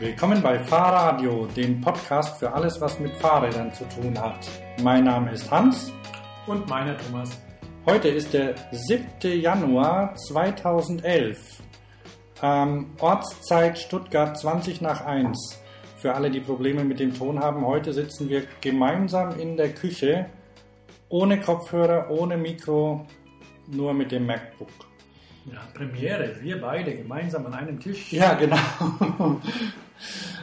Willkommen bei Fahrradio, dem Podcast für alles, was mit Fahrrädern zu tun hat. Mein Name ist Hans. Und meiner Thomas. Heute ist der 7. Januar 2011. Ähm, Ortszeit Stuttgart 20 nach 1. Für alle, die Probleme mit dem Ton haben, heute sitzen wir gemeinsam in der Küche, ohne Kopfhörer, ohne Mikro, nur mit dem MacBook. Ja, Premiere, wir beide gemeinsam an einem Tisch. Ja, genau.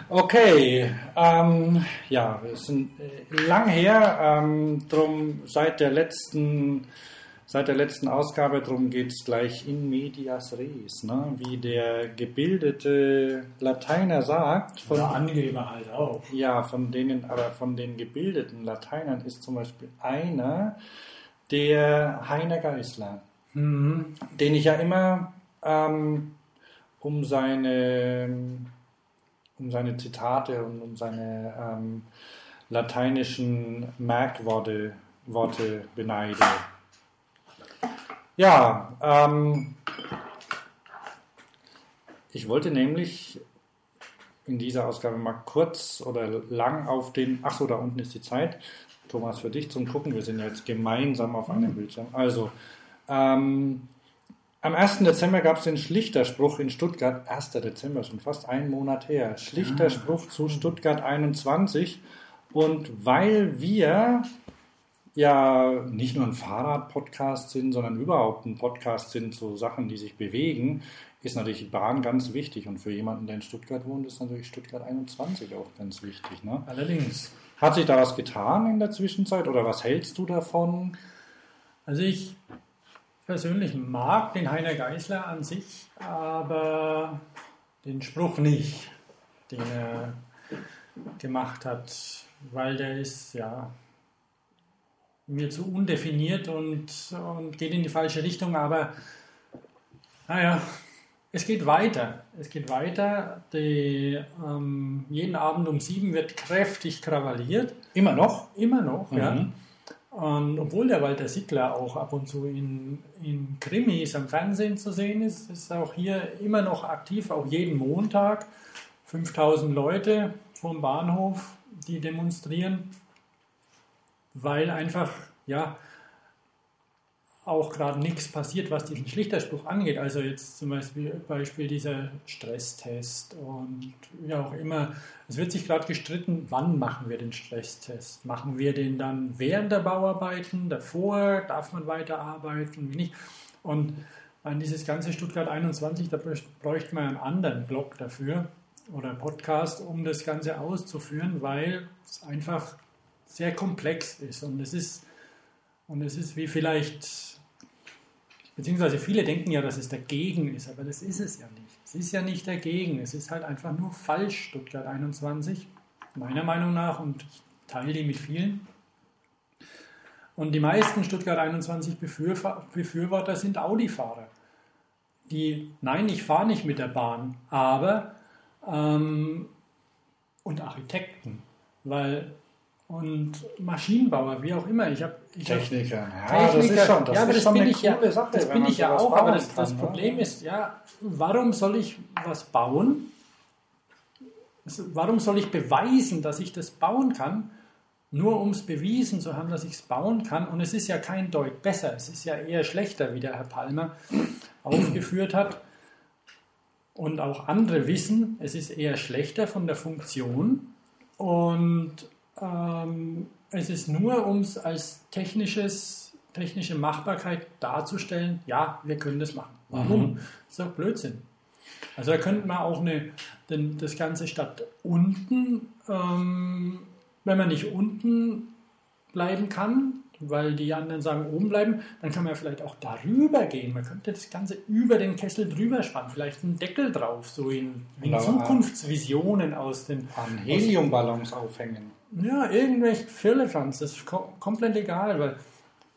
Okay, ähm, ja, wir sind äh, lang her, ähm, drum seit der letzten seit der letzten Ausgabe, drum geht es gleich in medias res, ne? wie der gebildete Lateiner sagt. Von, Oder Angeber halt auch. Ja, von denen, aber von den gebildeten Lateinern ist zum Beispiel einer der Heiner Geisler, mhm. den ich ja immer ähm, um seine um seine Zitate und um seine ähm, lateinischen Merkworte Worte beneide. Ja, ähm, ich wollte nämlich in dieser Ausgabe mal kurz oder lang auf den, ach so, da unten ist die Zeit, Thomas, für dich zum Gucken, wir sind jetzt gemeinsam auf einem Bildschirm. Also, ähm, am 1. Dezember gab es den Schlichterspruch in Stuttgart, 1. Dezember, schon fast einen Monat her, Schlichterspruch zu Stuttgart 21. Und weil wir ja nicht nur ein Fahrrad-Podcast sind, sondern überhaupt ein Podcast sind zu Sachen, die sich bewegen, ist natürlich die Bahn ganz wichtig. Und für jemanden, der in Stuttgart wohnt, ist natürlich Stuttgart 21 auch ganz wichtig. Ne? Allerdings. Hat sich da was getan in der Zwischenzeit oder was hältst du davon? Also ich persönlich mag den Heiner Geisler an sich, aber den Spruch nicht, den er gemacht hat, weil der ist ja mir zu undefiniert und, und geht in die falsche Richtung, aber naja, es geht weiter. Es geht weiter. Die, ähm, jeden Abend um sieben wird kräftig krawalliert. Immer noch? Immer noch, mhm. ja. Und obwohl der Walter Sickler auch ab und zu in, in Krimis am Fernsehen zu sehen ist, ist auch hier immer noch aktiv, auch jeden Montag. 5000 Leute vom Bahnhof, die demonstrieren weil einfach, ja, auch gerade nichts passiert, was diesen Schlichterspruch angeht. Also jetzt zum Beispiel, Beispiel dieser Stresstest und wie auch immer. Es wird sich gerade gestritten, wann machen wir den Stresstest? Machen wir den dann während der Bauarbeiten, davor? Darf man weiterarbeiten? Wie nicht? Und an dieses ganze Stuttgart 21, da bräuchte man einen anderen Blog dafür oder Podcast, um das Ganze auszuführen, weil es einfach sehr komplex ist. Und es ist, und es ist wie vielleicht, beziehungsweise viele denken ja, dass es dagegen ist, aber das ist es ja nicht. Es ist ja nicht dagegen, es ist halt einfach nur falsch, Stuttgart 21, meiner Meinung nach, und ich teile die mit vielen. Und die meisten Stuttgart 21 Befürworter sind Audi-Fahrer. Die, nein, ich fahre nicht mit der Bahn, aber ähm, und Architekten, weil und Maschinenbauer, wie auch immer. Ich habe Techniker. Ja, Techniker. das ist schon, das ja, aber das bin ich ja, Sache, das bin ich ja auch. Aber das, kann, das ne? Problem ist, ja, warum soll ich was bauen? Warum soll ich beweisen, dass ich das bauen kann? Nur um es bewiesen zu haben, dass ich es bauen kann. Und es ist ja kein Deut besser. Es ist ja eher schlechter, wie der Herr Palmer aufgeführt hat. Und auch andere wissen, es ist eher schlechter von der Funktion. Und ähm, es ist nur, um es als technisches, technische Machbarkeit darzustellen, ja, wir können das machen. Warum? Mhm. Das ist doch Blödsinn. Also da könnte man auch eine, denn das Ganze statt unten, ähm, wenn man nicht unten bleiben kann, weil die anderen sagen oben bleiben, dann kann man vielleicht auch darüber gehen. Man könnte das Ganze über den Kessel drüber spannen, vielleicht einen Deckel drauf, so in, in Zukunftsvisionen aus den an Heliumballons aufhängen. Ja, irgendwelche Firlefanz, das ist komplett egal, weil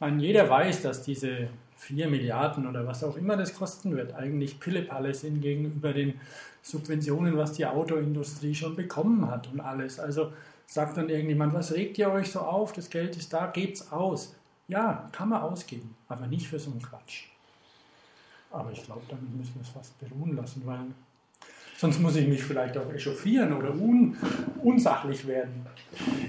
man jeder weiß, dass diese 4 Milliarden oder was auch immer das kosten wird, eigentlich Pillepalle sind gegenüber den Subventionen, was die Autoindustrie schon bekommen hat und alles. Also sagt dann irgendjemand, was regt ihr euch so auf? Das Geld ist da, gebt's aus. Ja, kann man ausgeben, aber nicht für so einen Quatsch. Aber ich glaube, damit müssen wir es fast beruhen lassen, weil sonst muss ich mich vielleicht auch echauffieren oder un, unsachlich werden.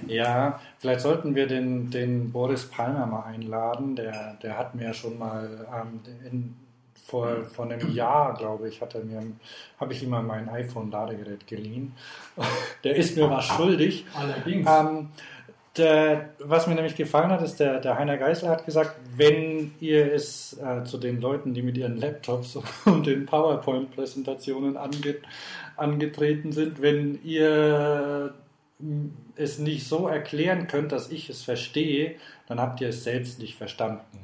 Ja, vielleicht sollten wir den, den Boris Palmer mal einladen. Der, der hat mir ja schon mal ähm, in, vor, vor einem Jahr, glaube ich, mir, habe ich ihm mal mein iPhone-Ladegerät geliehen. Der ist mir was schuldig. Allerdings. Ähm, der, was mir nämlich gefallen hat, ist, der, der Heiner Geisler hat gesagt, wenn ihr es äh, zu den Leuten, die mit ihren Laptops und den PowerPoint-Präsentationen ange, angetreten sind, wenn ihr mm, es nicht so erklären könnt, dass ich es verstehe, dann habt ihr es selbst nicht verstanden.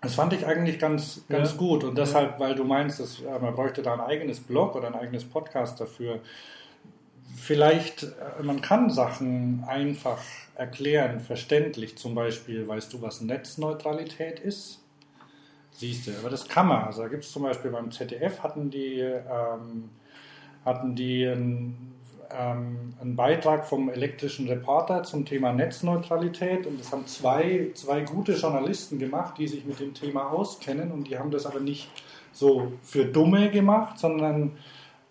Das fand ich eigentlich ganz, ganz Ja. gut und deshalb, weil du meinst, dass, äh, man bräuchte da ein eigenes Blog oder ein eigenes Podcast dafür. Vielleicht, äh, man kann Sachen einfach erklären, verständlich. Zum Beispiel, weißt du, was Netzneutralität ist? Siehst du, aber das kann man. Also da gibt es zum Beispiel beim ZDF hatten die, ähm, hatten die einen, ähm, einen Beitrag vom elektrischen Reporter zum Thema Netzneutralität und das haben zwei, zwei gute Journalisten gemacht, die sich mit dem Thema auskennen und die haben das aber nicht so für Dumme gemacht, sondern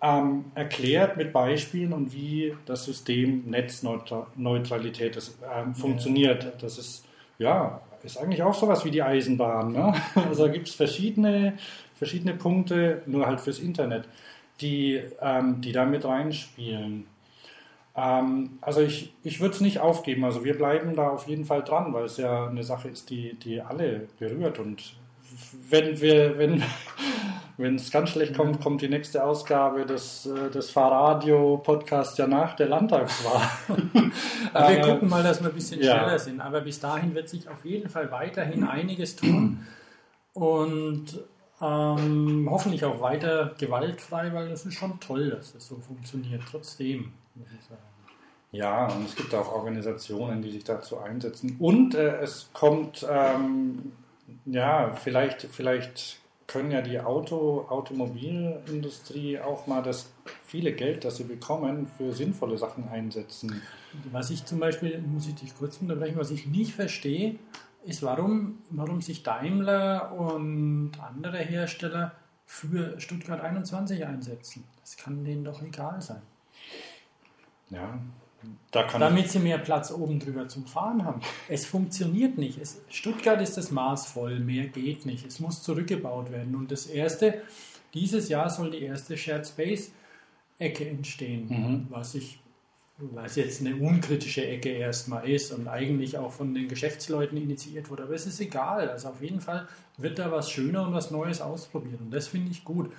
ähm, erklärt mit Beispielen und wie das System Netzneutralität das, ähm, funktioniert. Das ist ja ist eigentlich auch sowas wie die Eisenbahn. Ne? Also da gibt es verschiedene, verschiedene Punkte, nur halt fürs Internet, die, ähm, die da mit reinspielen. Ähm, also ich, ich würde es nicht aufgeben. Also wir bleiben da auf jeden Fall dran, weil es ja eine Sache ist, die, die alle berührt. Und wenn wir, wenn, wenn es ganz schlecht kommt, kommt die nächste Ausgabe des, äh, des Fahrradio-Podcasts ja nach der Landtagswahl. Wir Äh, gucken mal, dass wir ein bisschen ja. schneller sind. Aber bis dahin wird sich auf jeden Fall weiterhin einiges tun. Und ähm, hoffentlich auch weiter gewaltfrei, weil das ist schon toll, dass das so funktioniert. Trotzdem, muss ich sagen. Ja, und es gibt auch Organisationen, die sich dazu einsetzen. Und äh, es kommt, ähm, ja, vielleicht, vielleicht können ja die Auto, Automobilindustrie auch mal das viele Geld, das sie bekommen, für sinnvolle Sachen einsetzen. Was ich zum Beispiel, muss ich dich kurz unterbrechen, was ich nicht verstehe, ist, warum, warum sich Daimler und andere Hersteller für Stuttgart 21 einsetzen. Das kann denen doch egal sein. Ja, da Damit sie mehr Platz oben drüber zum Fahren haben. Es funktioniert nicht. Es, Stuttgart ist das Maß voll, mehr geht nicht. Es muss zurückgebaut werden. Und das erste, dieses Jahr soll die erste Shared Space Ecke entstehen, Mhm. was ich was jetzt eine unkritische Ecke erstmal ist und eigentlich auch von den Geschäftsleuten initiiert wurde. Aber es ist egal. Also auf jeden Fall wird da was Schöner und was Neues ausprobiert. Und das finde ich gut.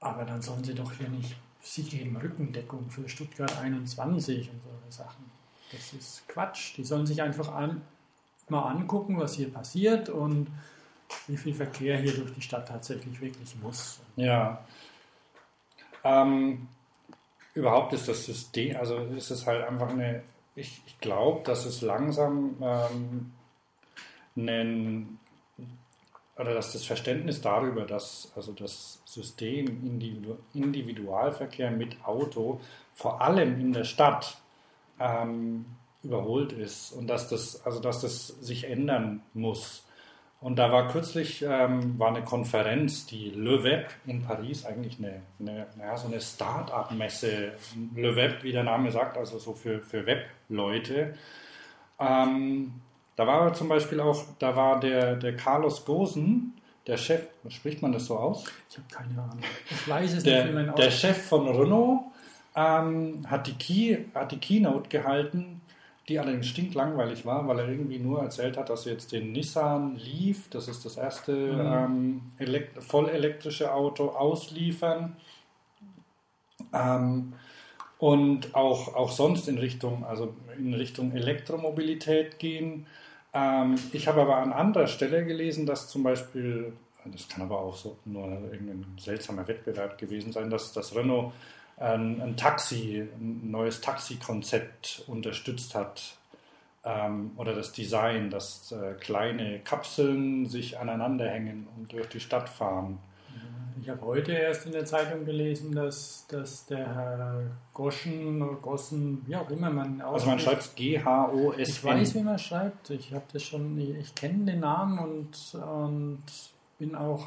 Aber dann sollen sie doch hier nicht, sie geben Rückendeckung für Stuttgart 21 und so Sachen. Das ist Quatsch. Die sollen sich einfach an, mal angucken, was hier passiert und wie viel Verkehr hier durch die Stadt tatsächlich wirklich muss. Ja. Ähm, überhaupt ist das System, also ist es halt einfach eine, ich, ich glaube, dass es langsam ähm, einen, oder dass das Verständnis darüber, dass also das System Individu Individualverkehr mit Auto vor allem in der Stadt ähm, überholt ist und dass das, also dass das sich ändern muss. Und da war kürzlich ähm, war eine Konferenz, die Le Web in Paris, eigentlich eine, eine, naja, so eine Start-up-Messe. Le Web, wie der Name sagt, also so für, für Web-Leute. Ähm, da war aber zum Beispiel auch, da war der, der Carlos Gosen, der Chef, spricht man das so aus? Ich habe keine Ahnung. Ich weiß es Der, nicht, wie man der Chef von Renault ähm, hat, die Key, hat die Keynote gehalten, die allerdings stinklangweilig war, weil er irgendwie nur erzählt hat, dass jetzt den Nissan Leaf, das ist das erste ähm, elekt vollelektrische Auto, ausliefern. Ähm, und auch, auch sonst in Richtung, also in Richtung Elektromobilität gehen. Ähm, ich habe aber an anderer Stelle gelesen, dass zum Beispiel, das kann aber auch so nur irgendein seltsamer Wettbewerb gewesen sein, dass das Renault ein, ein Taxi, ein neues Taxi-Konzept unterstützt hat. Ähm, oder das Design, dass äh, kleine Kapseln sich aneinander hängen und durch die Stadt fahren. Ich habe heute erst in der Zeitung gelesen, dass, dass der Herr Goschen Gossen, wie auch immer man Also man ausspricht- schreibt es G-H-O-S-N. Ich weiß, wie man schreibt. Ich habe das schon, ich, kenne den Namen und, und bin auch.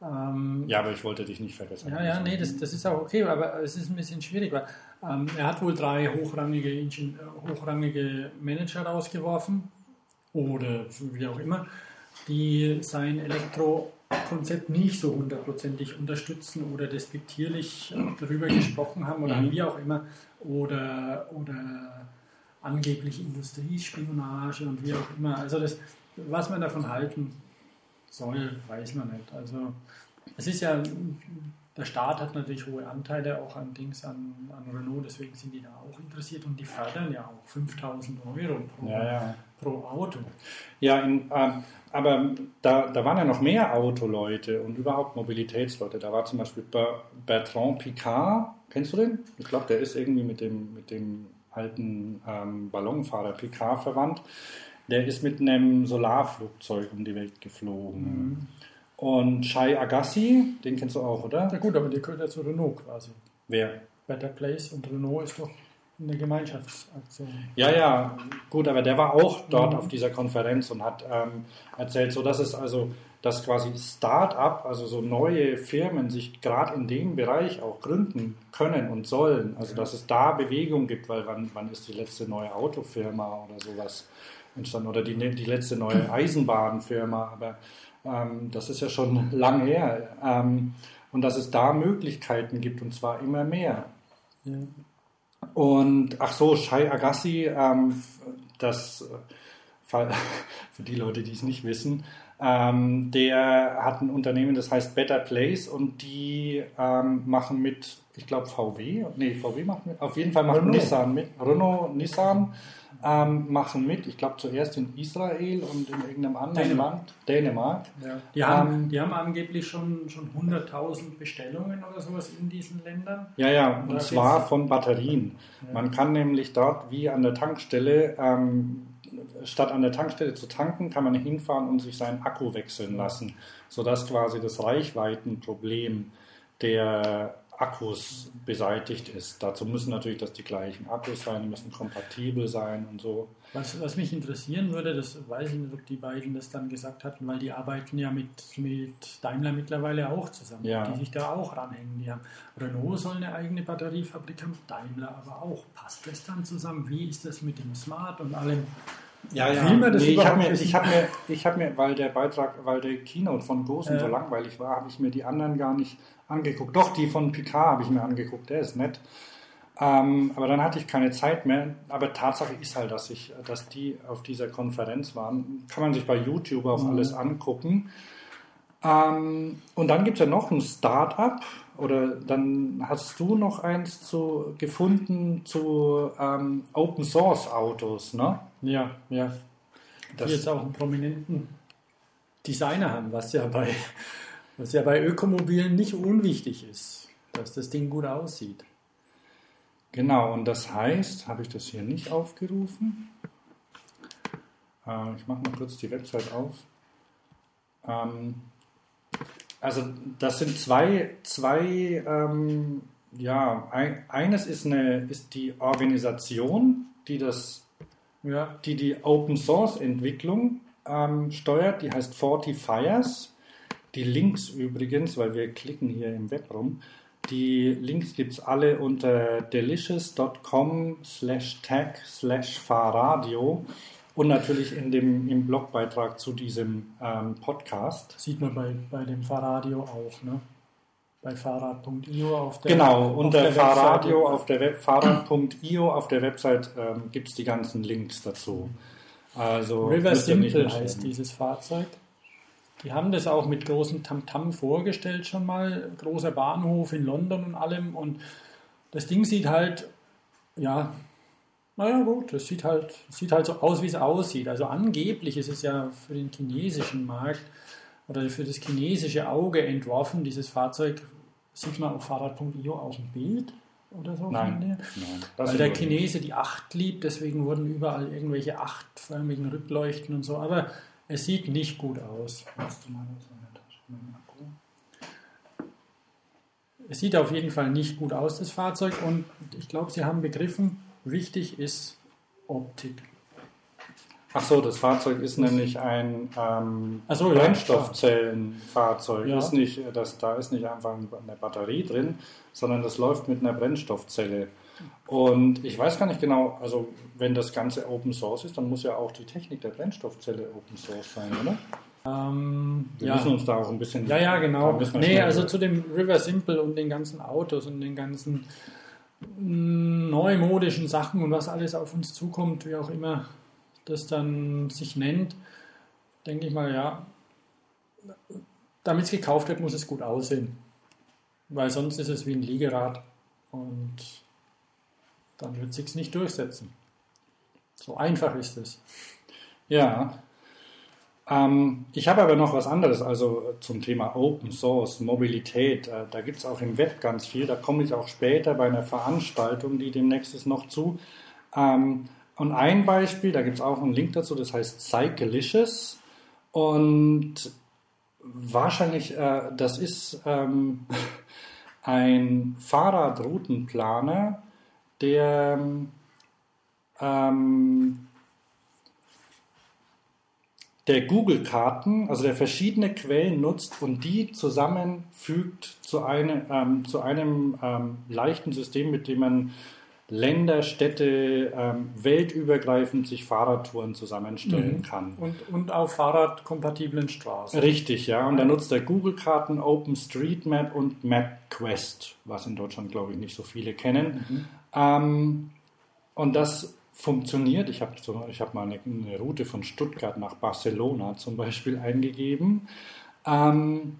Ähm, ja, aber ich wollte dich nicht vergessen. Ja, ja, nee, das, das ist auch okay, aber es ist ein bisschen schwierig, weil ähm, er hat wohl drei hochrangige, Ingen hochrangige Manager rausgeworfen oder wie auch immer, die sein Elektrokonzept nicht so hundertprozentig unterstützen oder despektierlich darüber gesprochen haben oder wie auch immer oder, oder angeblich Industriespionage und wie auch immer. Also das, was man davon halten soll, weiß man nicht. Also es ist ja, der Staat hat natürlich hohe Anteile auch an Dings, an, an Renault, deswegen sind die da auch interessiert und die fördern ja auch 5000 Euro pro, ja, ja. Pro Auto. Ja, in, äh, aber da, da waren ja noch mehr Autoleute und überhaupt Mobilitätsleute. Da war zum Beispiel Bertrand Picard, kennst du den? Ich glaube, der ist irgendwie mit dem, mit dem alten ähm, Ballonfahrer Picard verwandt. Der ist mit einem Solarflugzeug um die Welt geflogen. Mhm. Und Shai Agassi, den kennst du auch, oder? Ja gut, aber der gehört ja zu Renault quasi. Wer? Better Place und Renault ist doch eine Gemeinschaftsaktion. Ja, ja, gut, aber der war auch dort mhm. auf dieser Konferenz und hat ähm, erzählt, so dass es also, dass quasi Start-up, also so neue Firmen sich gerade in dem Bereich auch gründen können und sollen. Also dass es da Bewegung gibt, weil wann, wann ist die letzte neue Autofirma oder sowas entstanden oder die, die letzte neue Eisenbahnfirma, aber ähm, das ist ja schon lang her. Ähm, und dass es da Möglichkeiten gibt und zwar immer mehr. Ja. Und ach so, Shai Agassi, ähm, das äh, für die Leute, die es nicht wissen, ähm, der hat ein Unternehmen, das heißt Better Place und die ähm, machen mit, ich glaube VW, nee, VW macht mit, auf jeden Fall macht Renault. Nissan mit, Renault, Nissan ähm, machen mit. Ich glaube zuerst in Israel und in irgendeinem anderen Dänemark. Land, Dänemark. Ja. Die, haben, ähm, die haben angeblich schon, schon 100.000 Bestellungen oder sowas in diesen Ländern. Ja, ja, und, und zwar von Batterien. Ja. Man kann nämlich dort wie an der Tankstelle, ähm, statt an der Tankstelle zu tanken, kann man hinfahren und sich seinen Akku wechseln lassen, sodass quasi das Reichweitenproblem der Akkus beseitigt ist. Dazu müssen natürlich das die gleichen Akkus sein, die müssen kompatibel sein und so. Was, was mich interessieren würde, das weiß ich nicht, ob die beiden das dann gesagt hatten, weil die arbeiten ja mit, mit Daimler mittlerweile auch zusammen, ja. die sich da auch ranhängen. Die haben, Renault soll eine eigene Batteriefabrik haben, Daimler aber auch. Passt das dann zusammen? Wie ist das mit dem Smart und allem? Ja, ja. Will man das nee, ich habe mir, ich hab mir, ich hab mir, weil der Beitrag, weil der Keynote von Gosen äh. so langweilig war, habe ich mir die anderen gar nicht angeguckt. Doch, die von Picard habe ich mir angeguckt, der ist nett. Ähm, aber dann hatte ich keine Zeit mehr. Aber Tatsache ist halt, dass, ich, dass die auf dieser Konferenz waren. Kann man sich bei YouTube auch mhm. alles angucken. Ähm, und dann gibt es ja noch ein Start-up. Oder dann hast du noch eins zu, gefunden zu ähm, Open Source Autos, ne? Ja, ja. Das die jetzt auch einen prominenten Designer haben, was ja bei was ja bei Ökomobilen nicht unwichtig ist, dass das Ding gut aussieht. Genau, und das heißt, habe ich das hier nicht aufgerufen? Äh, ich mache mal kurz die Website auf. Ähm, also das sind zwei, zwei ähm, ja, ein, eines ist, eine, ist die Organisation, die das, ja, die, die Open Source Entwicklung ähm, steuert, die heißt Fortifiers. Die Links übrigens, weil wir klicken hier im Web rum, die Links gibt es alle unter delicious.com slash tag slash Fahrradio und natürlich in dem, im Blogbeitrag zu diesem ähm, Podcast. Sieht man bei, bei dem Fahrradio auch, ne? Bei fahrrad.io auf der Genau, unter der Fahrradio auf der Web, fahrrad.io auf der Website ähm, gibt es die ganzen Links dazu. Also River Simple heißt dieses Fahrzeug. Die haben das auch mit großem Tamtam -Tam vorgestellt schon mal, großer Bahnhof in London und allem. Und das Ding sieht halt, ja, naja gut, das sieht halt, sieht halt so aus, wie es aussieht. Also angeblich ist es ja für den chinesischen Markt oder für das chinesische Auge entworfen. Dieses Fahrzeug sieht man auf Fahrrad.io auch ein Bild oder so. Nein, nein Weil der Chinese die Acht liebt, deswegen wurden überall irgendwelche achtförmigen Rückleuchten und so. Aber es sieht nicht gut aus. Es sieht auf jeden Fall nicht gut aus, das Fahrzeug. Und ich glaube, Sie haben begriffen, wichtig ist Optik. Ach so, das Fahrzeug ist nämlich ein ähm, so, Brennstoffzellenfahrzeug. Ja. Ist nicht, das, da ist nicht einfach eine Batterie drin, sondern das läuft mit einer Brennstoffzelle. Und ich weiß gar nicht genau, also wenn das Ganze Open Source ist, dann muss ja auch die Technik der Brennstoffzelle Open Source sein, oder? Ähm, Wir ja. müssen uns da auch ein bisschen. Ja, ja, genau. Nee, also zu dem River Simple und den ganzen Autos und den ganzen mm, neumodischen Sachen und was alles auf uns zukommt, wie auch immer das dann sich nennt, denke ich mal, ja, damit es gekauft wird, muss es gut aussehen. Weil sonst ist es wie ein Liegerad und dann wird es sich nicht durchsetzen. So einfach ist es. Ja. Ähm, ich habe aber noch was anderes, also äh, zum Thema Open Source, Mobilität. Äh, da gibt es auch im Web ganz viel. Da komme ich auch später bei einer Veranstaltung, die demnächst ist, noch zu. Ähm, und ein Beispiel, da gibt es auch einen Link dazu, das heißt Cyclicious. Und wahrscheinlich, äh, das ist ähm, ein Fahrradroutenplaner, der ähm, der Google-Karten, also der verschiedene Quellen nutzt und die zusammenfügt zu, eine, ähm, zu einem ähm, leichten System, mit dem man Länder, Städte ähm, weltübergreifend sich Fahrradtouren zusammenstellen Mhm. kann. Und, und auf fahrradkompatiblen Straßen. Richtig, ja. Und da nutzt er Google-Karten, OpenStreetMap und MapQuest, was in Deutschland, glaube ich, nicht so viele kennen. Ähm, und das funktioniert. Ich habe ich hab mal eine, eine Route von Stuttgart nach Barcelona zum Beispiel eingegeben. Ähm,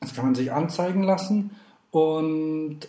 das kann man sich anzeigen lassen und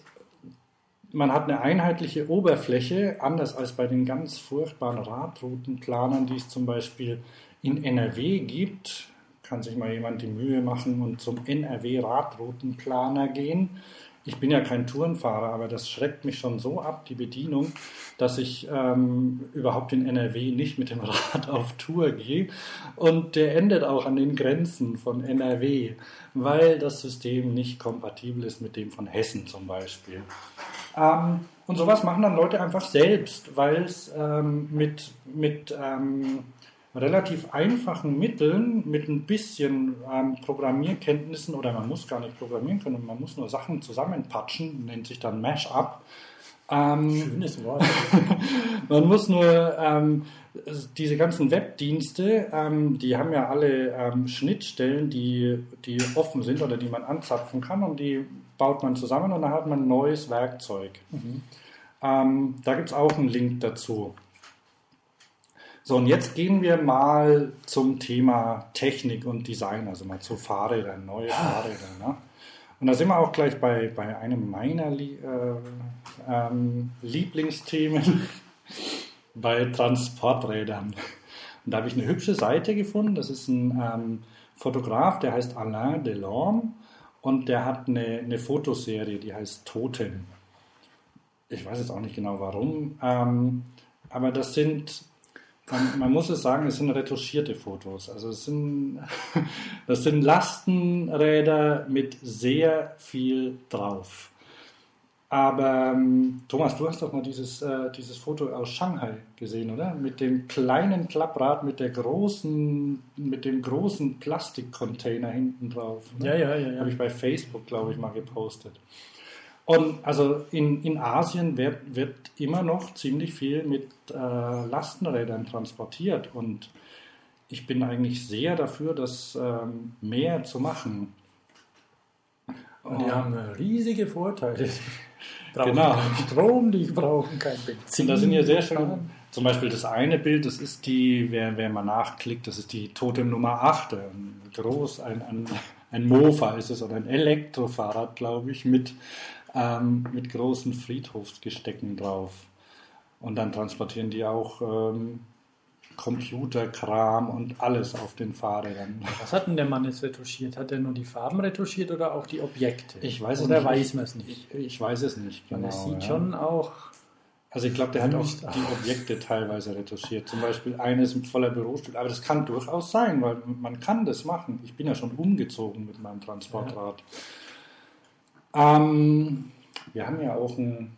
man hat eine einheitliche Oberfläche, anders als bei den ganz furchtbaren Radroutenplanern, die es zum Beispiel in NRW gibt. Kann sich mal jemand die Mühe machen und zum NRW-Radroutenplaner gehen. Ich bin ja kein Tourenfahrer, aber das schreckt mich schon so ab, die Bedienung, dass ich ähm, überhaupt in NRW nicht mit dem Rad auf Tour gehe. Und der endet auch an den Grenzen von NRW, weil das System nicht kompatibel ist mit dem von Hessen zum Beispiel. Ähm, und sowas machen dann Leute einfach selbst, weil es ähm, mit, mit ähm, relativ einfachen Mitteln, mit ein bisschen ähm, Programmierkenntnissen, oder man muss gar nicht programmieren können, man muss nur Sachen zusammenpatschen, nennt sich dann Mashup. Ähm, Schönes Wort. man muss nur ähm, diese ganzen Webdienste, ähm, die haben ja alle ähm, Schnittstellen, die, die offen sind oder die man anzapfen kann und die baut man zusammen und dann hat man ein neues Werkzeug. Ähm, da gibt es auch einen Link dazu. So, und jetzt gehen wir mal zum Thema Technik und Design, also mal zu Fahrrädern, neue Fahrräder. Ne? Und da sind wir auch gleich bei, bei einem meiner äh, ähm, Lieblingsthemen, bei Transporträdern. Und da habe ich eine hübsche Seite gefunden. Das ist ein ähm, Fotograf, der heißt Alain Delorme und der hat eine, eine Fotoserie, die heißt Totem. Ich weiß jetzt auch nicht genau warum, ähm, aber das sind man, man, muss es sagen, es sind retuschierte Fotos. Also es sind, das sind Lastenräder mit sehr viel drauf. Aber ähm, Thomas, du hast doch mal dieses, äh, dieses Foto aus Shanghai gesehen, oder? Mit dem kleinen Klapprad, mit der großen, mit dem großen Plastikcontainer hinten drauf. Ne? Ja, ja, ja. ja. Habe ich bei Facebook, glaube ich, mal gepostet. Und also in, in Asien wird, wird immer noch ziemlich viel mit äh, Lastenrädern transportiert. Und ich bin eigentlich sehr dafür, das ähm, mehr zu machen. Und die haben riesige Vorteile. Brauchen Genau. keinen Strom, die brauchen kein Benzin. Und da sind ja sehr schön. Zum Beispiel das eine Bild, das ist die, wer, wer mal nachklickt, das ist die Totem Nummer 8. Ein groß, ein, ein, ein Mofa ist es oder ein Elektrofahrrad, glaube ich, mit, ähm, mit großen Friedhofsgestecken drauf. Und dann transportieren die auch ähm, Computerkram und alles auf den Fahrrädern. Was hat denn der Mann jetzt retuschiert? Hat er nur die Farben retuschiert oder auch die Objekte? Ich weiß es oder nicht. weiß man es nicht? Ich, ich weiß es nicht genau. es sieht ja. schon auch. Also ich glaube, der hat auch die Objekte teilweise retuschiert. Zum Beispiel eines mit voller Bürostühle. Aber das kann durchaus sein, weil man kann das machen. Ich bin ja schon umgezogen mit meinem Transportrad. Ähm, wir haben ja auch ein,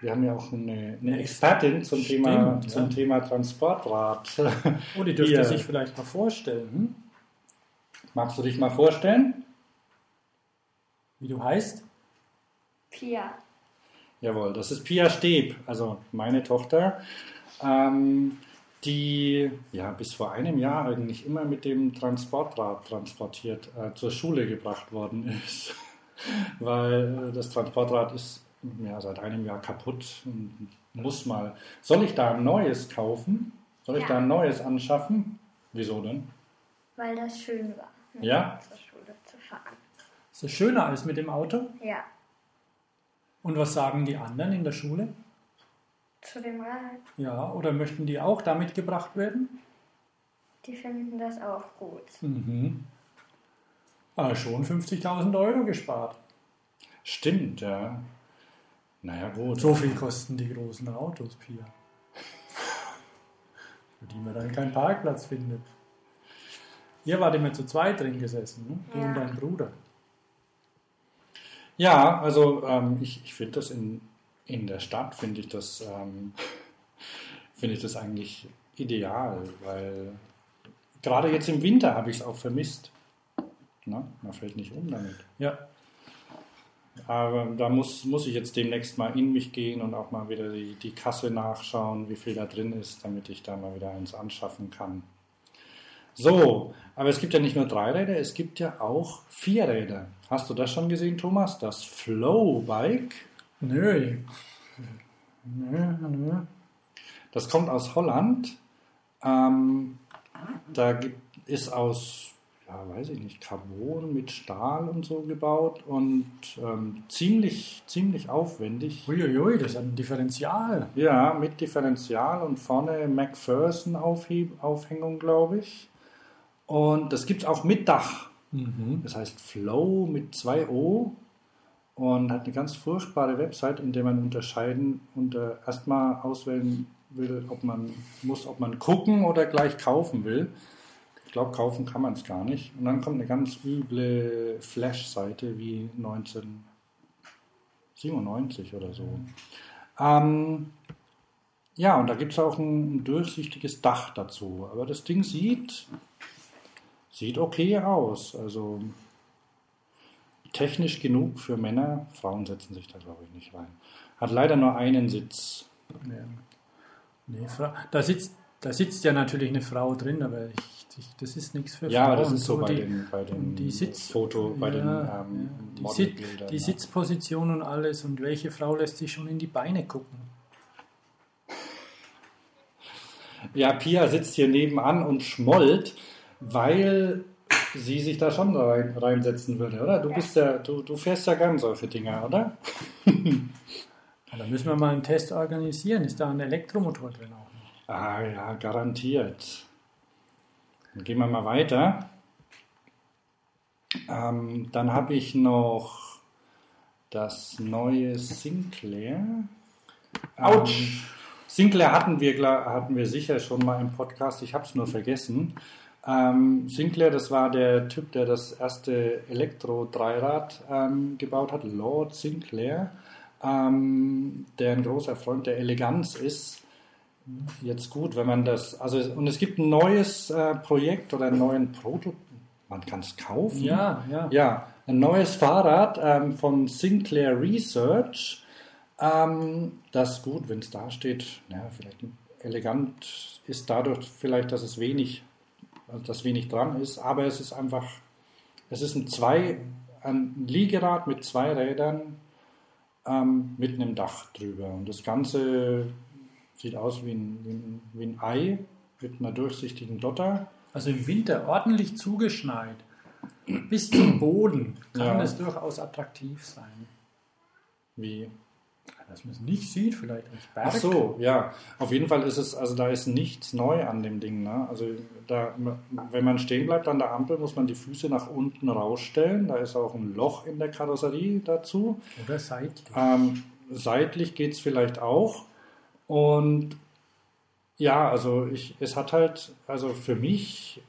wir haben ja auch eine, eine Expertin zum, Stimmt, Thema, ja. zum Thema Transportrad. Oh, die dürfte Hier. sich vielleicht mal vorstellen, hm? Magst du dich mal vorstellen? wie du heißt. Pia. Jawohl, das ist Pia Steb, also meine Tochter, ähm, die ja bis vor einem Jahr eigentlich immer mit dem Transportrad transportiert äh, zur Schule gebracht worden ist, weil äh, das Transportrad ist ja seit einem Jahr kaputt und muss mal. Soll ich da ein neues kaufen? Soll ich Ja. da ein neues anschaffen? Wieso denn? Weil das schön war, mit Ja? zur Schule zu fahren. Ist das schöner als mit dem Auto? Ja, Und was sagen die anderen in der Schule? zu dem Rad. Ja, oder möchten die auch damit gebracht werden? Die finden das auch gut. Mhm. Aber schon 50.000 Euro gespart. Stimmt, ja. Naja, gut. So viel kosten die großen Autos, Pia. Für die man dann keinen Parkplatz findet. Ihr wart immer zu zweit drin gesessen, ne? du Ja. und dein Bruder. Ja, also ähm, ich, ich finde das in, in der Stadt, finde ich das, ähm, finde ich das eigentlich ideal, weil gerade jetzt im Winter habe ich es auch vermisst. Na, man fällt nicht um damit. Ja, Aber da muss, muss ich jetzt demnächst mal in mich gehen und auch mal wieder die, die Kasse nachschauen, wie viel da drin ist, damit ich da mal wieder eins anschaffen kann. So, aber es gibt ja nicht nur Dreiräder, es gibt ja auch Vierräder. Hast du das schon gesehen, Thomas? Das Flow-Bike. nö. Nö, nö. Das kommt aus Holland. Ähm, da gibt, ist aus, ja, weiß ich nicht, Carbon mit Stahl und so gebaut und ähm, ziemlich, ziemlich aufwendig. Uiuiui, das hat ein Differential. Ja, mit Differential und vorne McPherson-Aufhängung, glaube ich. Und das gibt es auch mit Dach. Mhm. Das heißt Flow mit zwei O und hat eine ganz furchtbare Website, in der man unterscheiden und äh, erstmal auswählen will, ob man muss, ob man gucken oder gleich kaufen will. Ich glaube, kaufen kann man es gar nicht. Und dann kommt eine ganz üble Flash-Seite wie 1997 oder so. Ähm, ja, und da gibt es auch ein, ein durchsichtiges Dach dazu. Aber das Ding sieht, sieht okay aus. Also technisch genug für Männer. Frauen setzen sich da, glaube ich, nicht rein. Hat leider nur einen Sitz. Ja. Nee, da, sitzt, da sitzt ja natürlich eine Frau drin, aber ich, ich, das ist nichts für Ja, Frauen. aber das ist so bei die, den, bei den die Sitz- Foto, bei den Ja, ähm, ja. die. Sit, die ja. Sitzposition und alles und welche Frau lässt sich schon in die Beine gucken? Ja, Pia sitzt hier nebenan und schmollt, weil sie sich da schon rein, reinsetzen würde, oder? Du bist ja, du, du fährst ja gern solche Dinger, oder? Ja, da müssen wir mal einen Test organisieren. Ist da ein Elektromotor drin auch? Ah ja, garantiert. Dann gehen wir mal weiter. Ähm, dann habe ich noch das neue Sinclair. Autsch. Ähm, Sinclair hatten wir, hatten wir sicher schon mal im Podcast, ich habe es nur vergessen. Ähm, Sinclair, das war der Typ, der das erste Elektro-Dreirad ähm, gebaut hat, Lord Sinclair, ähm, der ein großer Freund der Eleganz ist. Jetzt gut, wenn man das, also und es gibt ein neues äh, Projekt oder einen neuen Prototyp, man kann es kaufen. Ja, ja. Ja, ein neues Fahrrad ähm, von Sinclair Research. Ähm, das gut, wenn es da steht, ja, vielleicht elegant ist dadurch vielleicht, dass es wenig, also dass wenig dran ist, aber es ist einfach, es ist ein zwei, ein Liegerad mit zwei Rädern ähm, mit einem Dach drüber und das Ganze sieht aus wie ein, wie ein, wie ein Ei mit einer durchsichtigen Dotter. Also im Winter ordentlich zugeschneit. Bis zum Boden kann Ja. es durchaus attraktiv sein. Wie Dass man es nicht sieht, vielleicht als Berg. Ach so, ja. Auf jeden Fall ist es, also da ist nichts neu an dem Ding. Ne? Also da, wenn man stehen bleibt an der Ampel, muss man die Füße nach unten rausstellen. Da ist auch ein Loch in der Karosserie dazu. Oder seitlich. Ähm, seitlich geht es vielleicht auch. Und ja, also ich, es hat halt, also für mich,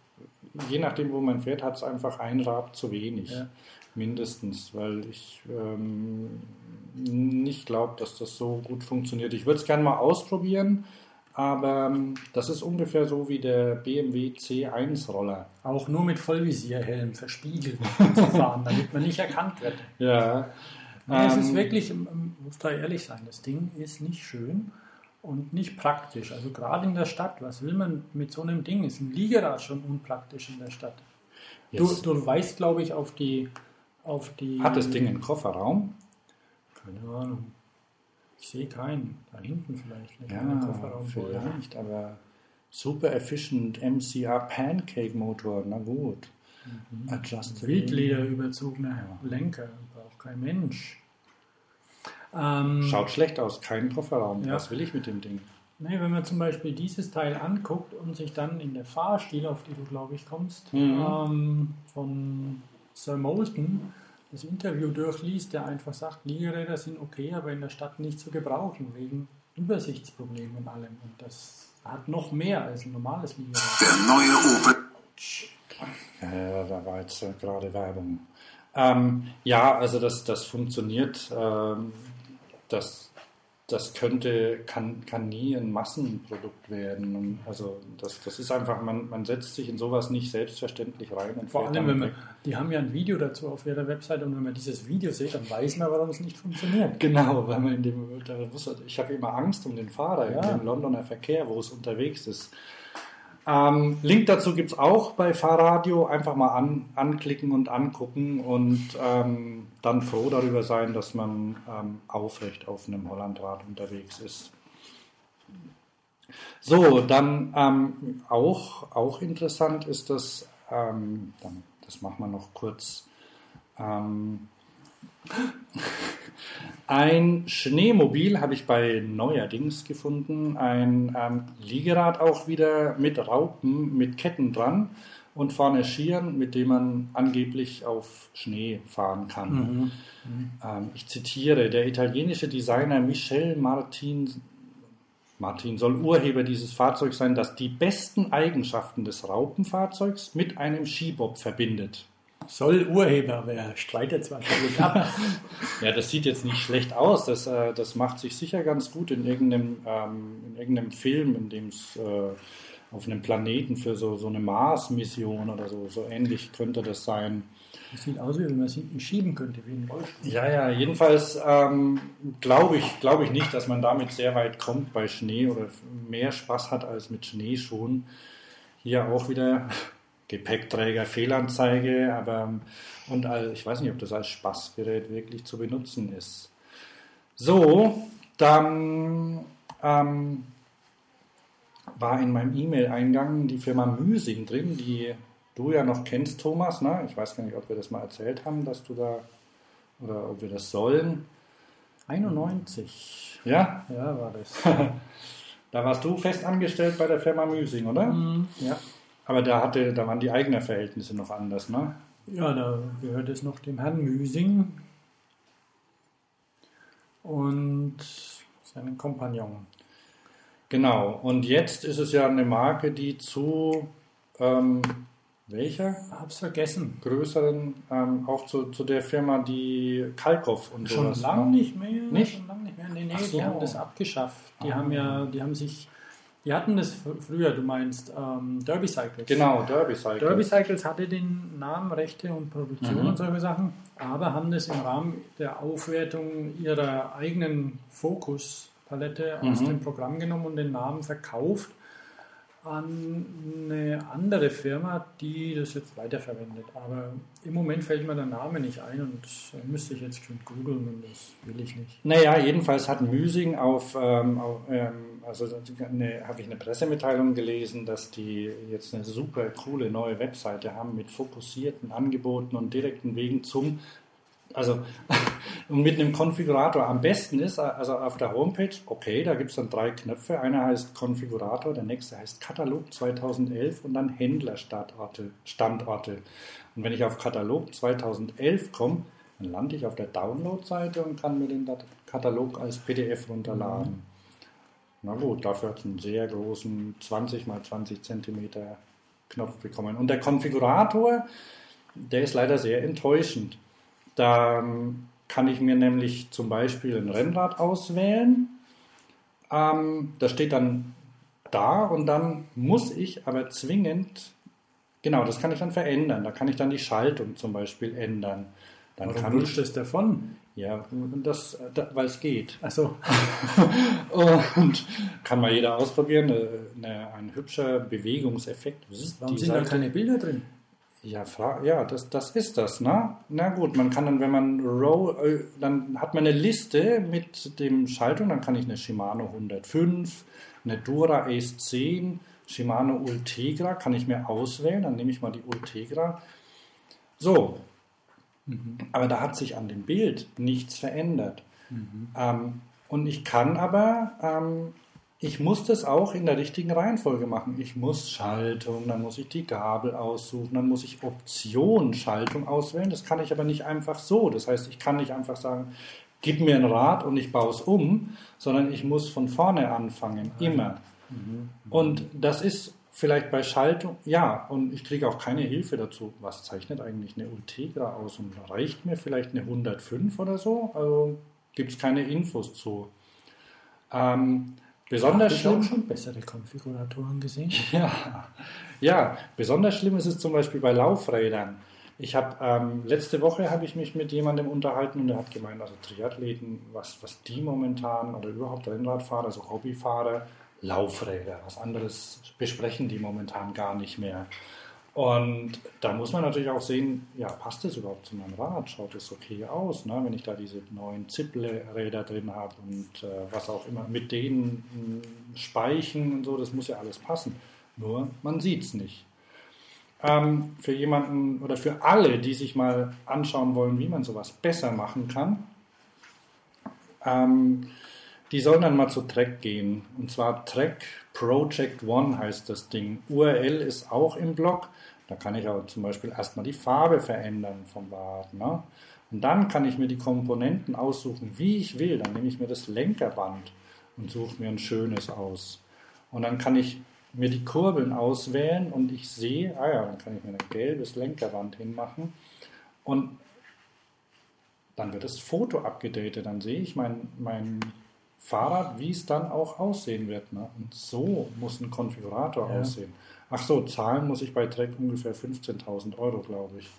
je nachdem, wo man fährt, hat es einfach ein Rad zu wenig. Ja. Mindestens, weil ich, ähm, nicht glaube, dass das so gut funktioniert. Ich würde es gerne mal ausprobieren, aber ähm, das ist ungefähr so wie der BMW C1 Roller. Auch nur mit Vollvisierhelm verspiegelt zu fahren, damit man nicht erkannt wird. Ja. Nee, es ist Ähm, wirklich, ähm, muss da ehrlich sein, das Ding ist nicht schön und nicht praktisch. Also gerade in der Stadt, was will man mit so einem Ding? Ist ein Liegerad schon unpraktisch in der Stadt. Du, Jetzt du weißt, glaube ich, auf die, auf die. hat das Ding einen Kofferraum? Keine Ahnung. Ich sehe keinen. Da hinten vielleicht. Eine Ja, kleine Kofferraumboje. vielleicht, aber super efficient MCR Pancake Motor, na gut. Adjusted. Wildlederüberzogener Lenker. Braucht kein Mensch. Ähm, Schaut schlecht aus, kein Kofferraum. Ja. Was will ich mit dem Ding? Nee, wenn man zum Beispiel dieses Teil anguckt und sich dann in der Fahrstil, auf die du glaube ich kommst, Mhm. ähm, von Sir Moulton das Interview durchliest, der einfach sagt, Liegeräder sind okay, aber in der Stadt nicht zu gebrauchen, wegen Übersichtsproblemen und allem. Und das hat noch mehr als ein normales Liegerad. Der neue Opel. Ja, da war jetzt äh, gerade Werbung. Ähm, ja, also das, das funktioniert. Ähm, das, das könnte, kann, kann nie ein Massenprodukt werden. Und also das, das ist einfach, man, man setzt sich in sowas nicht selbstverständlich rein. Und Vor allem, wenn man, die haben ja ein Video dazu auf ihrer Website und wenn man dieses Video sieht, dann weiß man, warum es nicht funktioniert. Genau, weil man in dem, da muss, ich habe immer Angst um den Fahrer Ja. in dem Londoner Verkehr, wo es unterwegs ist. Ähm, Link dazu gibt es auch bei Fahrradio. Einfach mal an, anklicken und angucken und ähm, dann froh darüber sein, dass man ähm, aufrecht auf einem Hollandrad unterwegs ist. So, dann ähm, auch, auch interessant ist das, ähm, dann, das machen wir noch kurz. Ein Schneemobil habe ich bei Neuerdings gefunden. Ein ähm, Liegerad auch wieder mit Raupen, mit Ketten dran und vorne Skiern, mit dem man angeblich auf Schnee fahren kann. Ähm, ich zitiere, der italienische Designer Michel Martin, Martin soll Urheber dieses Fahrzeugs sein, das die besten Eigenschaften des Raupenfahrzeugs mit einem Skibob verbindet. Soll Urheber, wer streitet zwar schon ab. Ja, das sieht jetzt nicht schlecht aus. Das, äh, das macht sich sicher ganz gut in irgendeinem, ähm, in irgendeinem Film, in dem es äh, auf einem Planeten für so, so eine Mars-Mission oder so, so ähnlich könnte das sein. Das sieht aus, wie wenn man es hinten schieben könnte, wie ein Rollstuhl. Ja, ja, jedenfalls ähm, glaube ich, glaube ich nicht, dass man damit sehr weit kommt bei Schnee oder mehr Spaß hat als mit Schneeschuhen. Hier auch wieder Gepäckträger Fehlanzeige, aber und all, ich weiß nicht, ob das als Spaßgerät wirklich zu benutzen ist. So, dann ähm, war in meinem E-Mail-Eingang die Firma Müsing drin, die du ja noch kennst, Thomas. Ne? Ich weiß gar nicht, ob wir das mal erzählt haben, dass du da oder ob wir das sollen. 91. Ja, Ja, war das. da warst du fest angestellt bei der Firma Müsing, oder? ja. Aber da hatte, da waren die eigenen Verhältnisse noch anders, ne? ja, da gehört es noch dem Herrn Müsing und seinen Kompagnon. Genau. Und jetzt ist es ja eine Marke, die zu ähm, welcher Hab's vergessen. größeren, ähm, auch zu, zu der Firma, die Kalkoff und Schon sowas. lange ne? nicht mehr. Nicht? Schon lange nicht mehr. Nee, nee, so. die haben das abgeschafft. Die Ah. haben ja, die haben sich, die hatten das fr- früher, du meinst ähm, Derby Cycles. Genau, Derby Cycle. Derby Cycles hatte den Namen, Rechte und Produktion Mhm. und solche Sachen, aber haben das im Rahmen der Aufwertung ihrer eigenen Fokus-Palette aus Mhm. dem Programm genommen und den Namen verkauft an eine andere Firma, die das jetzt weiterverwendet. Aber im Moment fällt mir der Name nicht ein und äh, müsste ich jetzt schon googeln und das will ich nicht. Naja, jedenfalls hat Müsing auf, ähm, auf ähm, also habe ich eine Pressemitteilung gelesen, dass die jetzt eine super coole neue Webseite haben mit fokussierten Angeboten und direkten Wegen zum, also und mit einem Konfigurator. Am besten ist, also auf der Homepage, okay, da gibt es dann drei Knöpfe. Einer heißt Konfigurator, der nächste heißt Katalog 2011 und dann Händlerstandorte. Standorte. Und wenn ich auf Katalog 2011 komme, dann lande ich auf der Download-Seite und kann mir den Katalog als PDF runterladen. Na gut, dafür hat es einen sehr großen 20 x 20 cm Knopf bekommen. Und der Konfigurator, der ist leider sehr enttäuschend. Da kann ich mir nämlich zum Beispiel ein Rennrad auswählen. Ähm, das steht dann da und dann muss ich aber zwingend, genau, das kann ich dann verändern. Da kann ich dann die Schaltung zum Beispiel ändern. Dann Warum kann ich, das davon? ja, das, da, weil es geht. Achso, Und kann mal jeder ausprobieren. Eine, eine, ein hübscher Bewegungseffekt. warum sind da Seite- keine Bilder drin? Ja, ja das, das ist das, ne? Na gut, man kann dann, wenn man Row, äh, dann hat man eine Liste mit dem Schaltung, dann kann ich eine Shimano 105, eine Dura Ace 10, Shimano Ultegra, kann ich mir auswählen, dann nehme ich mal die Ultegra. So, aber da hat sich an dem Bild nichts verändert. Ähm, und ich kann aber, ähm, ich muss das auch in der richtigen Reihenfolge machen. Ich muss Schaltung, dann muss ich die Gabel aussuchen, dann muss ich Option Schaltung auswählen. Das kann ich aber nicht einfach so. Das heißt, ich kann nicht einfach sagen, gib mir ein Rad und ich baue es um, sondern ich muss von vorne anfangen, immer. Und das ist vielleicht bei Schaltung, ja, und ich kriege auch keine Hilfe dazu. Was zeichnet eigentlich eine Ultegra aus und reicht mir vielleicht eine 105 oder so? Also gibt es keine Infos zu. Ähm, besonders auch schlimm. schon bessere Konfiguratoren gesehen. Ja, ja, besonders schlimm ist es zum Beispiel bei Laufrädern. Ich habe ähm, letzte Woche habe ich mich mit jemandem unterhalten und der hat gemeint, also Triathleten, was, was die momentan oder überhaupt Rennradfahrer, also Hobbyfahrer, Laufräder, was anderes besprechen die momentan gar nicht mehr. Und da muss man natürlich auch sehen, ja, passt das überhaupt zu meinem Rad? Schaut es okay aus, ne? wenn ich da diese neuen Zipple-Räder drin habe und äh, was auch immer mit den mh, Speichen und so, das muss ja alles passen. Nur man sieht es nicht. Ähm, für jemanden oder für alle, die sich mal anschauen wollen, wie man sowas besser machen kann, ähm, die sollen dann mal zu Trek gehen. Und zwar Trek Project One heißt das Ding. URL ist auch im Blog. Da kann ich aber zum Beispiel erstmal die Farbe verändern vom Rad. Ne? Und dann kann ich mir die Komponenten aussuchen, wie ich will. Dann nehme ich mir das Lenkerband und suche mir ein schönes aus. Und dann kann ich mir die Kurbeln auswählen und ich sehe, ah ja, dann kann ich mir ein gelbes Lenkerband hinmachen. Und dann wird das Foto abgedatet. Dann sehe ich mein, mein Fahrrad, wie es dann auch aussehen wird. Ne? Und so muss ein Konfigurator Ja. aussehen. Ach so, zahlen muss ich bei Trek ungefähr 15.000 Euro, glaube ich.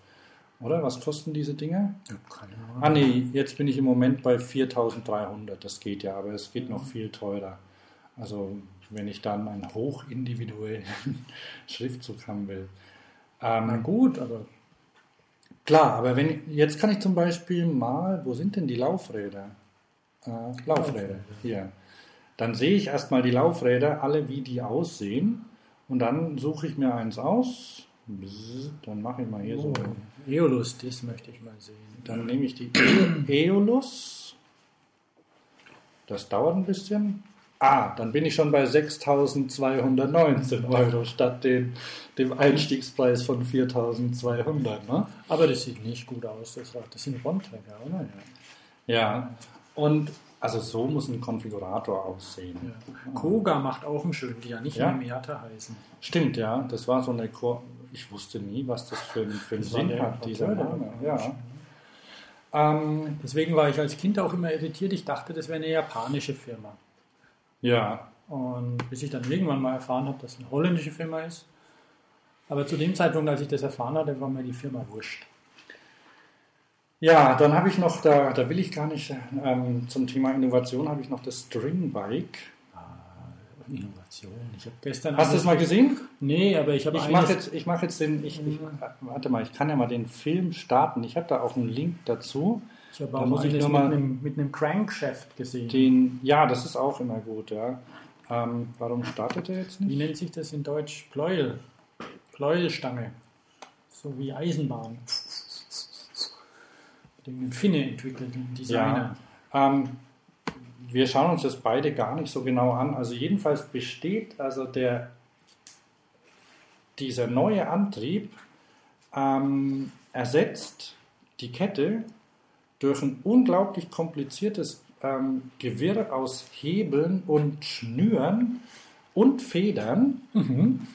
Oder was kosten diese Dinge? Ja, keine Ah nee, jetzt bin ich im Moment bei 4.300. Das geht ja, aber es geht noch viel teurer. Also wenn ich dann einen hochindividuellen Schriftzug haben will. Ähm, Na gut, aber Klar, aber wenn jetzt kann ich zum Beispiel mal, wo sind denn die Laufräder? Äh, Laufräder, hier. Dann sehe ich erstmal die Laufräder, alle wie die aussehen. Und dann suche ich mir eins aus. Dann mache ich mal hier so. oh, Eolus, das möchte ich mal sehen. Dann nehme ich die E- Eolus. Das dauert ein bisschen. Ah, dann bin ich schon bei 6.219 Euro statt den, dem Einstiegspreis von 4.200. Ne? Aber das sieht nicht gut aus, das Rad. Das sind Ronträger, oder? Ja, und also so muss ein Konfigurator aussehen. Ja. Koga macht auch einen schönen, die ja nicht Ja. mehr Miata heißen. Stimmt, ja, das war so eine Ko Ich wusste nie, was das für, ein- für einen Sinn hat, dieser Name. Ja. Ähm, Deswegen war ich als Kind auch immer irritiert. Ich dachte, das wäre eine japanische Firma. ja, Und bis ich dann irgendwann mal erfahren habe, dass es eine holländische Firma ist. Aber zu dem Zeitpunkt, als ich das erfahren hatte, war mir die Firma wurscht. Ja, dann habe ich noch, da, da will ich gar nicht, ähm, zum Thema Innovation habe ich noch das String Bike. Innovation. Ich habe gestern. Hast du das mal gesehen? Nee, aber ich habe Ich mache jetzt, ich mach jetzt den, ich, ich, warte mal, ich kann ja mal den Film starten. Ich habe da auch einen Link dazu. Ich habe Da auch muss ich nur mal- mit, einem, mit einem Crankshaft gesehen. Den, ja, das ist auch immer gut, ja. Ähm, warum startet er jetzt Wie nicht? nennt sich das in Deutsch? Pleuel. Pleuelstange. So wie Eisenbahn. Den Finne entwickelt, den Designer. Ähm, wir schauen uns das beide gar nicht so genau an. Also jedenfalls besteht also der dieser neue Antrieb ähm, ersetzt die Kette durch ein unglaublich kompliziertes ähm, Gewirr aus Hebeln und Schnüren. und Federn.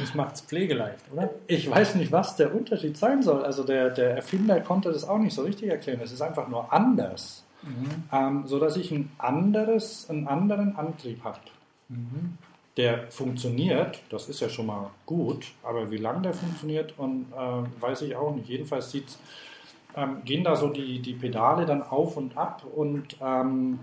Das macht es pflegeleicht, oder? Ich weiß nicht, was der Unterschied sein soll. Also der, der Erfinder konnte das auch nicht so richtig erklären. Es ist einfach nur anders. Ähm, so dass ich ein anderes, einen anderen Antrieb habe. Der funktioniert, das ist ja schon mal gut, aber wie lange der funktioniert und äh, weiß ich auch nicht. Jedenfalls sieht's, ähm, gehen da so die, die Pedale dann auf und ab und ähm,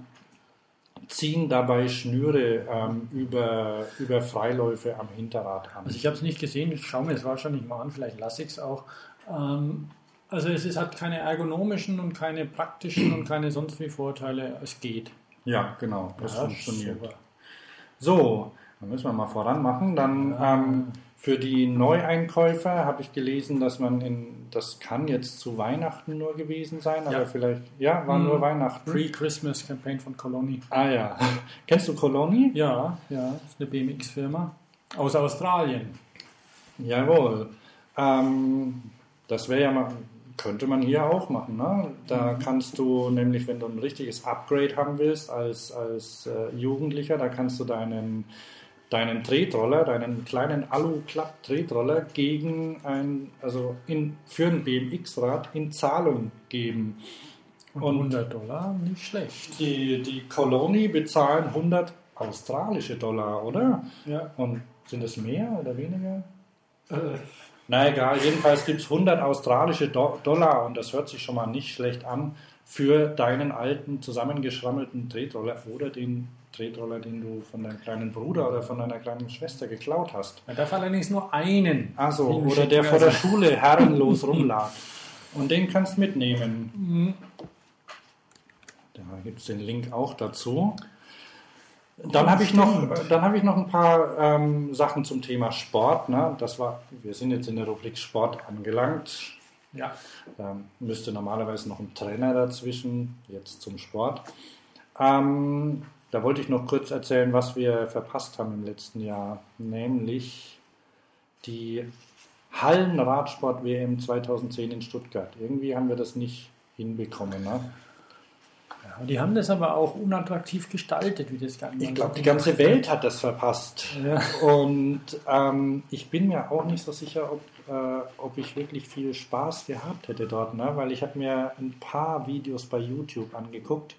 ziehen dabei Schnüre ähm, über, über Freiläufe am Hinterrad an. Also ich habe es nicht gesehen, ich schaue mir es wahrscheinlich mal an, vielleicht lasse ich es auch. Ähm, also es ist, hat keine ergonomischen und keine praktischen und keine sonst wie Vorteile. Es geht. Ja, genau, das Ja, funktioniert. super. So, dann müssen wir mal voran machen. Dann ähm, für die Neueinkäufer habe ich gelesen, dass man in, das kann jetzt zu Weihnachten nur gewesen sein, aber Ja. vielleicht, ja, war Mhm. nur Weihnachten. Pre-Christmas Campaign von Colony. ah ja. Kennst du Coloni? Ja, ja, das ist eine BMX-Firma aus Australien. Jawohl. Ähm, das wäre ja mal, könnte man hier auch machen. Ne? Da kannst du nämlich, wenn du ein richtiges Upgrade haben willst als, als äh, Jugendlicher, da kannst du deinen, deinen Tretroller, deinen kleinen Alu-Klapp-Tretroller gegen ein, also in, für ein BMX-Rad in Zahlung geben. Und, Und- 100 Dollar, nicht schlecht. Die, die Coloni bezahlen 100 australische Dollar, oder? Ja. Und sind es mehr oder weniger? Na egal, jedenfalls gibt es 100 australische Do Dollar und das hört sich schon mal nicht schlecht an für deinen alten zusammengeschrammelten Tretroller oder den Tretroller, den du von deinem kleinen Bruder oder von deiner kleinen Schwester geklaut hast. Man darf allerdings nur einen. Also, oder der vor der Schule herrenlos rumlag. Und den kannst mitnehmen. Mhm. Da gibt es den Link auch dazu. Dann habe ich noch, dann habe ich noch ein paar ähm, Sachen zum Thema Sport. Ne? Das war, wir sind jetzt in der Rubrik Sport angelangt. Ja. Da müsste normalerweise noch ein Trainer dazwischen, jetzt zum Sport. Ähm, da wollte ich noch kurz erzählen, was wir verpasst haben im letzten Jahr, nämlich die Hallenradsport-WM 2010 in Stuttgart. Irgendwie haben wir das nicht hinbekommen. Ne? ja. Die haben das aber auch unattraktiv gestaltet, wie das Ganze. Ich glaube, die ganze Welt hat das verpasst. Ja. Und ähm, ich bin mir auch nicht so sicher, ob, äh, ob ich wirklich viel Spaß gehabt hätte dort, ne? weil ich habe mir ein paar Videos bei YouTube angeguckt.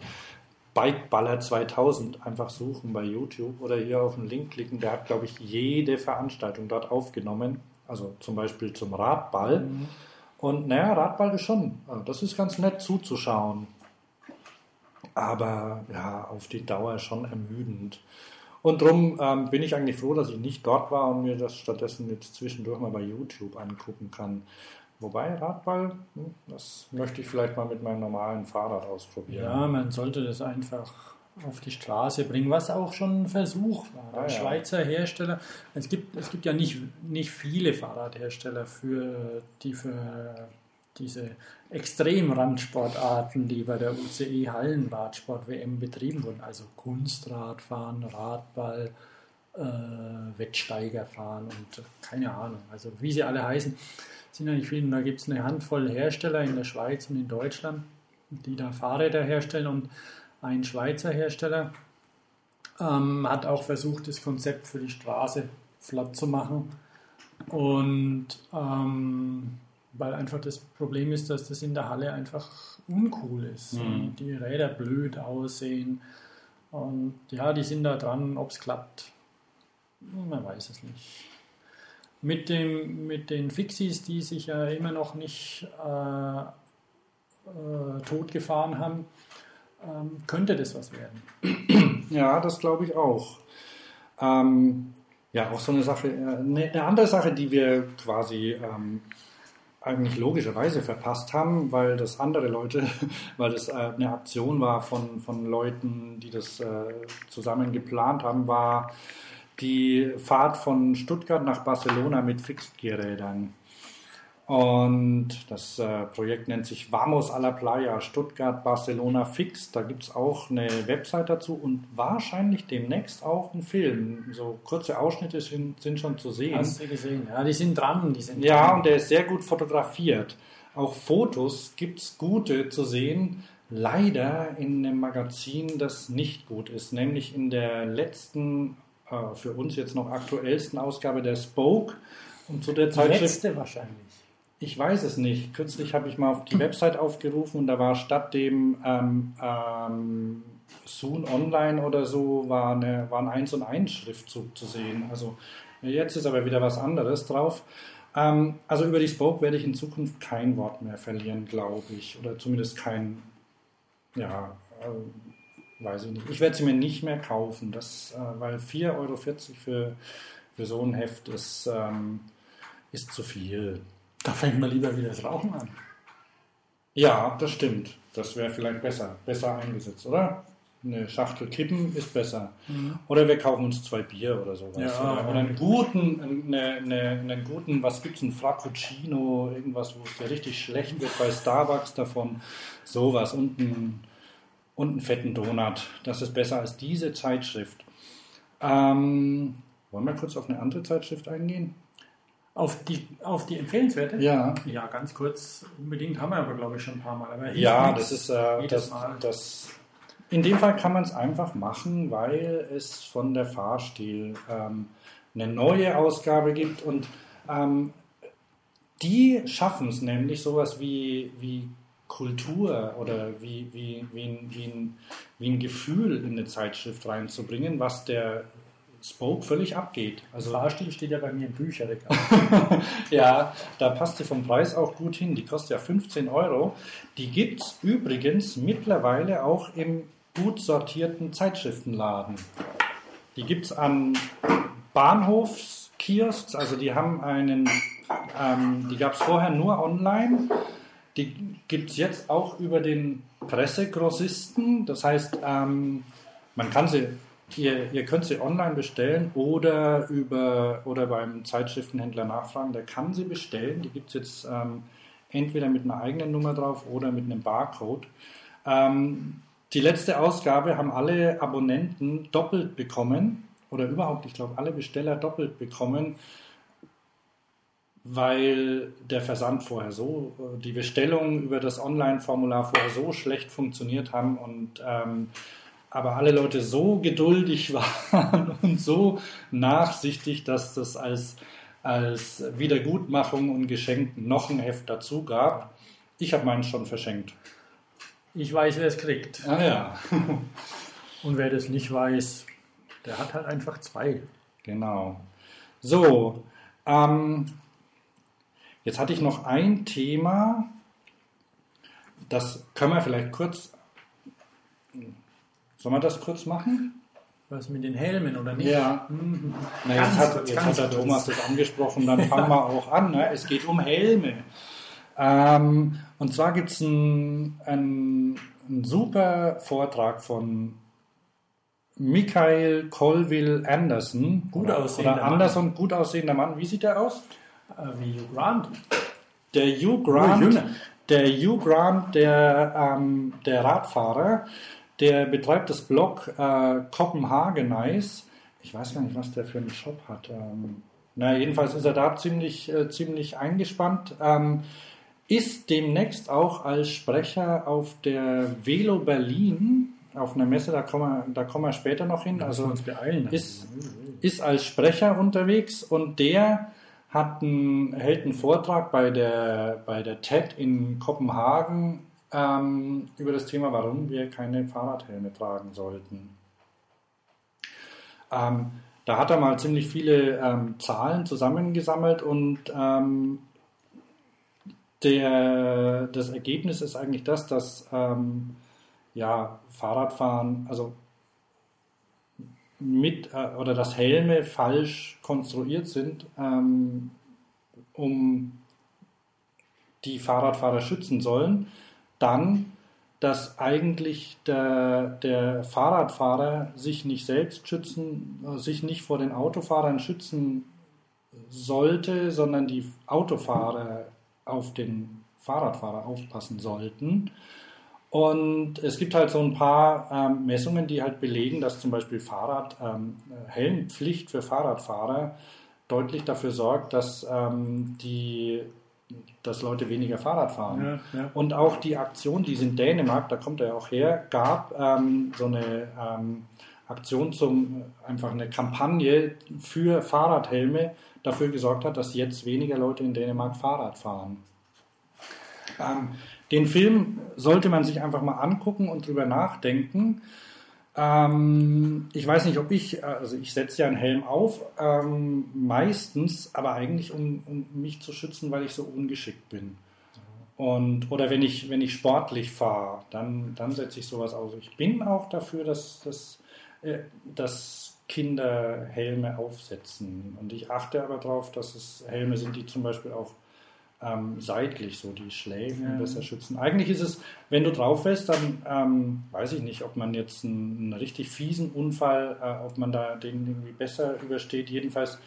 Bikeballer 2000 einfach suchen bei YouTube oder hier auf den Link klicken. Der hat, glaube ich, jede Veranstaltung dort aufgenommen. Also zum Beispiel zum Radball. Mhm. Und naja, Radball ist schon, also das ist ganz nett zuzuschauen. Aber ja, auf die Dauer schon ermüdend. Und darum ähm, bin ich eigentlich froh, dass ich nicht dort war und mir das stattdessen jetzt zwischendurch mal bei YouTube angucken kann. Wobei Radball, hm, das möchte ich vielleicht mal mit meinem normalen Fahrrad ausprobieren. Ja, man sollte das einfach auf die Straße bringen, was auch schon ein Versuch war. Ah, Ein ja. Schweizer Hersteller, es gibt, es gibt ja nicht, nicht viele Fahrradhersteller, für, die für diese Extremrandsportarten, die bei der UCE Hallenradsport-WM betrieben wurden, also Kunstradfahren, Radball, äh, Wettsteigerfahren und keine Ahnung, also wie sie alle heißen, sind ja nicht viele. Da gibt es eine Handvoll Hersteller in der Schweiz und in Deutschland, die da Fahrräder herstellen und ein Schweizer Hersteller ähm, hat auch versucht, das Konzept für die Straße flott zu machen. Und ähm, weil einfach das Problem ist, dass das in der Halle einfach uncool ist. Mhm. Die Räder blöd aussehen. Und ja, die sind da dran, ob es klappt. Man weiß es nicht. Mit, dem, mit den Fixies, die sich ja immer noch nicht äh, äh, totgefahren haben, ähm, könnte das was werden. Ja, das glaube ich auch. Ähm, ja, auch so eine Sache, äh, eine, eine andere Sache, die wir quasi ähm, eigentlich logischerweise verpasst haben, weil das andere Leute, weil das äh, eine Aktion war von, von Leuten, die das äh, zusammen geplant haben, war die Fahrt von Stuttgart nach Barcelona mit Fixed-Gear-Rädern. Und das äh, Projekt nennt sich Vamos a la Playa Stuttgart Barcelona Fix. Da gibt es auch eine Website dazu und wahrscheinlich demnächst auch ein Film. So kurze Ausschnitte sind, sind schon zu sehen. Hast du gesehen? Ja, die sind dran. Die sind Ja, dran. und der ist sehr gut fotografiert. Auch Fotos gibt es gute zu sehen. Leider in einem Magazin, das nicht gut ist, nämlich in der letzten äh, für uns jetzt noch aktuellsten Ausgabe der Spoke. Und zu der Die Zeitschrift letzte wahrscheinlich. ich weiß es nicht. Kürzlich habe ich mal auf die Website aufgerufen und da war statt dem ähm, ähm, Soon Online oder so war, eine, war ein 1 und 1 Schriftzug zu sehen. Also jetzt ist aber wieder was anderes drauf. Ähm, also über die Spoke werde ich in Zukunft kein Wort mehr verlieren, glaube ich. Oder zumindest kein, ja, äh, weiß ich nicht. Ich werde sie mir nicht mehr kaufen, das, äh, weil 4,40 Euro für, für so ein Heft ist, ähm, ist zu viel. Da fängt man lieber wieder das Rauchen an. Ja, das stimmt. Das wäre vielleicht besser. Besser eingesetzt, oder? Eine Schachtel Kippen ist besser. Oder wir kaufen uns zwei Bier oder sowas. Ja. oder, oder einen guten, eine, eine, einen guten, was gibt's, ein Frappuccino, irgendwas, wo es ja richtig schlecht wird bei Starbucks davon. Sowas und einen, und einen fetten Donut. Das ist besser als diese Zeitschrift. Ähm, wollen wir kurz auf eine andere Zeitschrift eingehen? Auf die, auf die empfehlenswerte? Ja. Ja, ganz kurz. Unbedingt haben wir aber, glaube ich, schon ein paar Mal. Aber Ja, das ist äh, das, das. In dem Fall kann man es einfach machen, weil es von der Fahrstil ähm, eine neue Ausgabe gibt und ähm, die schaffen es nämlich sowas wie, wie Kultur oder wie, wie, wie, ein, wie, ein, wie ein Gefühl in eine Zeitschrift reinzubringen, was der Spoke völlig abgeht. Also Fahrstil steht ja bei mir im Bücherregal. ja, da passt sie vom Preis auch gut hin. Die kostet ja 15 Euro. Die gibt es übrigens mittlerweile auch im gut sortierten Zeitschriftenladen. Die gibt es an Bahnhofskiosks, also die haben einen, ähm, die gab es vorher nur online. Die gibt es jetzt auch über den Pressegrossisten. Das heißt, ähm, man kann sie, ihr, ihr könnt sie online bestellen oder über oder beim Zeitschriftenhändler nachfragen. Der kann sie bestellen. Die gibt es jetzt ähm, entweder mit einer eigenen Nummer drauf oder mit einem Barcode. Ähm, die letzte Ausgabe haben alle Abonnenten doppelt bekommen oder überhaupt, ich glaube, alle Besteller doppelt bekommen, weil der Versand vorher so, äh, die Bestellungen über das Online-Formular vorher so schlecht funktioniert haben und ähm, aber alle Leute so geduldig waren und so nachsichtig, dass das als, als Wiedergutmachung und Geschenk noch ein Heft dazu gab. Ich habe meinen schon verschenkt. Ich weiß, wer es kriegt. Ah ja, Und wer das nicht weiß, der hat halt einfach zwei. genau. So, ähm, jetzt hatte ich noch ein Thema, das können wir vielleicht kurz. Sollen wir das kurz machen? Was mit den Helmen oder nicht? Ja. Mhm. Na, jetzt hat, kurz, jetzt hat der kurz. Thomas das angesprochen, dann fangen wir auch an. Ne? Es geht um Helme. Ähm, und zwar gibt es einen, einen, super Vortrag von Michael Colville Anderson. Gut aussehender Oder Mann. Anderson, gut aussehender Mann. Wie sieht der aus? Äh, Wie Hugh Grant. Der Hugh Grant, der Hugh Grant, der, ähm, der Radfahrer, der betreibt das Blog äh, Copenhagenize. Ich weiß gar nicht, was der für einen Shop hat. Ähm, na, jedenfalls ist er da ziemlich, äh, ziemlich eingespannt. Ähm, ist demnächst auch als Sprecher auf der Velo Berlin, auf einer Messe, da kommen wir, da kommen wir später noch hin. Also uns beeilen. ist, ist als Sprecher unterwegs und der hat einen, hält einen Vortrag bei der, bei der TED in Kopenhagen ähm, über das Thema, warum wir keine Fahrradhelme tragen sollten. Ähm, da hat er mal ziemlich viele ähm, Zahlen zusammengesammelt und ähm, der, das Ergebnis ist eigentlich das, dass ähm, ja, Fahrradfahren, also mit äh, oder dass Helme falsch konstruiert sind, ähm, um die Fahrradfahrer schützen sollen, dann, dass eigentlich der, der Fahrradfahrer sich nicht selbst schützen, äh, sich nicht vor den Autofahrern schützen sollte, sondern die Autofahrer auf den Fahrradfahrer aufpassen sollten. Und es gibt halt so ein paar ähm, Messungen, die halt belegen, dass zum Beispiel Fahrrad, ähm, Helmpflicht für Fahrradfahrer deutlich dafür sorgt, dass, ähm, die, dass Leute weniger Fahrrad fahren. Ja, ja. Und auch die Aktion, die es in Dänemark, da kommt er auch her, gab ähm, so eine ähm, Aktion zum, einfach eine Kampagne für Fahrradhelme dafür gesorgt hat, dass jetzt weniger Leute in Dänemark Fahrrad fahren. Den Film sollte man sich einfach mal angucken und drüber nachdenken. Ähm, ich weiß nicht, ob ich, also ich setze ja einen Helm auf, ähm, meistens, aber eigentlich um, um mich zu schützen, weil ich so ungeschickt bin. Und, oder wenn ich, wenn ich sportlich fahre, dann, dann setze ich sowas aus. Ich bin auch dafür, dass, dass, äh, dass Kinder Helme aufsetzen. Und ich achte aber darauf, dass es Helme sind, die zum Beispiel auch ähm, seitlich so die Schläfen ja. besser schützen. Eigentlich ist es, wenn du drauf fällst, dann ähm, weiß ich nicht, ob man jetzt einen, einen richtig fiesen Unfall, äh, ob man da den irgendwie besser übersteht. Jedenfalls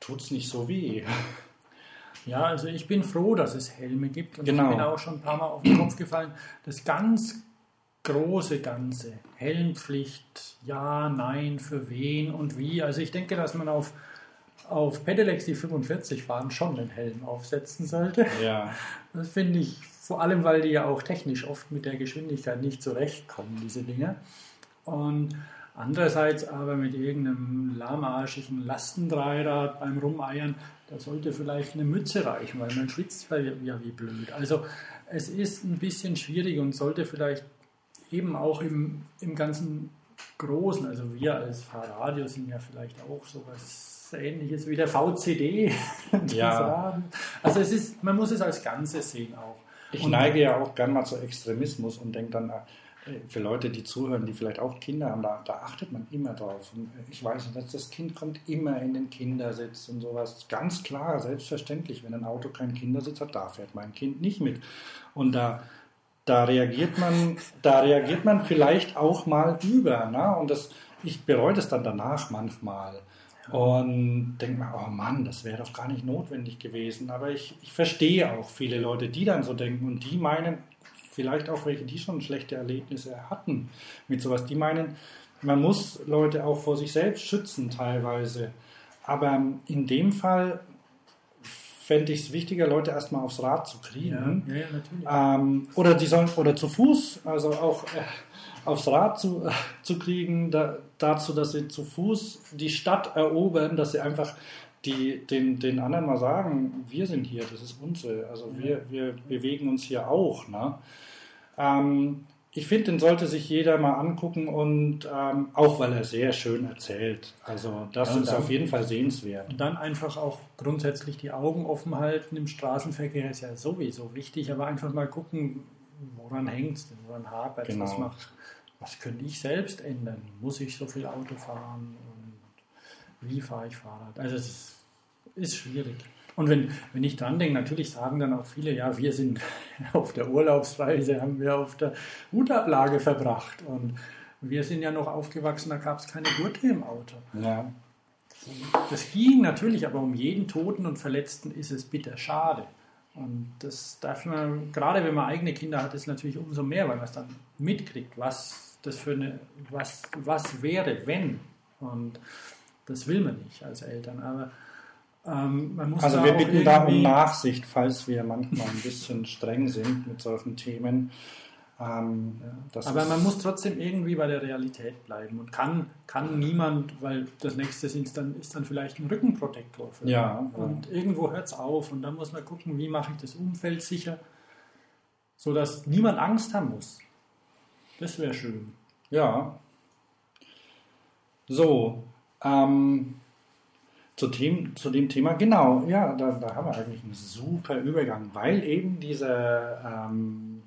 tut es nicht so weh. Ja, also ich bin froh, dass es Helme gibt. Und genau. ich bin auch schon ein paar Mal auf den Kopf gefallen. Das ganz große Ganze, Helmpflicht, ja, nein, für wen und wie. Also ich denke, dass man auf, auf Pedelecs, die 45 fahren, schon den Helm aufsetzen sollte. Ja. Das finde ich, vor allem, weil die ja auch technisch oft mit der Geschwindigkeit nicht zurechtkommen, diese Dinge. Und andererseits aber mit irgendeinem lahmarschigen Lastendreirad beim Rumeiern, da sollte vielleicht eine Mütze reichen, weil man schwitzt ja wie blöd. Also es ist ein bisschen schwierig und sollte vielleicht eben auch im, im ganzen Großen, also wir als Fahrradio sind ja vielleicht auch sowas ähnliches wie der VCD. Ja. Also es ist, man muss es als Ganzes sehen auch. Ich und neige ja auch gern mal zu Extremismus und denke dann, für Leute, die zuhören, die vielleicht auch Kinder haben, da, da achtet man immer drauf. Und ich weiß nicht, das Kind kommt immer in den Kindersitz und sowas. Ganz klar, selbstverständlich, wenn ein Auto keinen Kindersitz hat, da fährt mein Kind nicht mit. Und da, da reagiert man, da reagiert man vielleicht auch mal über. Ne? Und das, ich bereue das dann danach manchmal. Und denke mir, oh Mann, das wäre doch gar nicht notwendig gewesen. Aber ich, ich verstehe auch viele Leute, die dann so denken und die meinen, vielleicht auch welche, die schon schlechte Erlebnisse hatten mit sowas, die meinen, man muss Leute auch vor sich selbst schützen teilweise. Aber in dem Fall fände ich es wichtiger, Leute erstmal aufs Rad zu kriegen. Ja, ja. Ähm, oder die sollen, oder zu Fuß, also auch äh, aufs Rad zu, zu kriegen, da, dazu, dass sie zu Fuß die Stadt erobern, dass sie einfach die den, den anderen mal sagen, wir sind hier, das ist unsere, also wir, wir bewegen uns hier auch. Ne? Ähm, ich finde, den sollte sich jeder mal angucken und ähm, auch weil er sehr schön erzählt. Also das ja, ist dann, auf jeden Fall sehenswert. Und dann einfach auch grundsätzlich die Augen offen halten im Straßenverkehr ist ja sowieso wichtig, aber einfach mal gucken, woran hängt es denn, woran hapert es, genau. was macht, was könnte ich selbst ändern? Muss ich so viel Auto fahren und wie fahre ich Fahrrad? Also es ist, schwierig. Und wenn, wenn ich dran denke, natürlich sagen dann auch viele, ja, wir sind auf der Urlaubsreise, haben wir auf der Hutablage verbracht. Und wir sind ja noch aufgewachsen, da gab es keine Gurte im Auto. Ja. Das ging natürlich, aber um jeden Toten und Verletzten ist es bitter schade. Und das darf man, gerade wenn man eigene Kinder hat, ist natürlich umso mehr, weil man es dann mitkriegt, was das für eine, was, was wäre, wenn. Und das will man nicht als Eltern. Aber ähm, also wir bitten da um Nachsicht, falls wir manchmal ein bisschen streng sind mit solchen Themen. Ähm, ja. Aber man muss trotzdem irgendwie bei der Realität bleiben und kann, kann niemand, weil das nächste ist dann, ist dann vielleicht ein Rückenprotektor. Für ja, und ja. irgendwo hört es auf und dann muss man gucken, wie mache ich das Umfeld sicher, sodass niemand Angst haben muss. Das wäre schön. Ja. So, ähm, zu dem, zu dem Thema, genau, ja, da, da haben wir eigentlich einen super Übergang, weil eben dieser, ähm,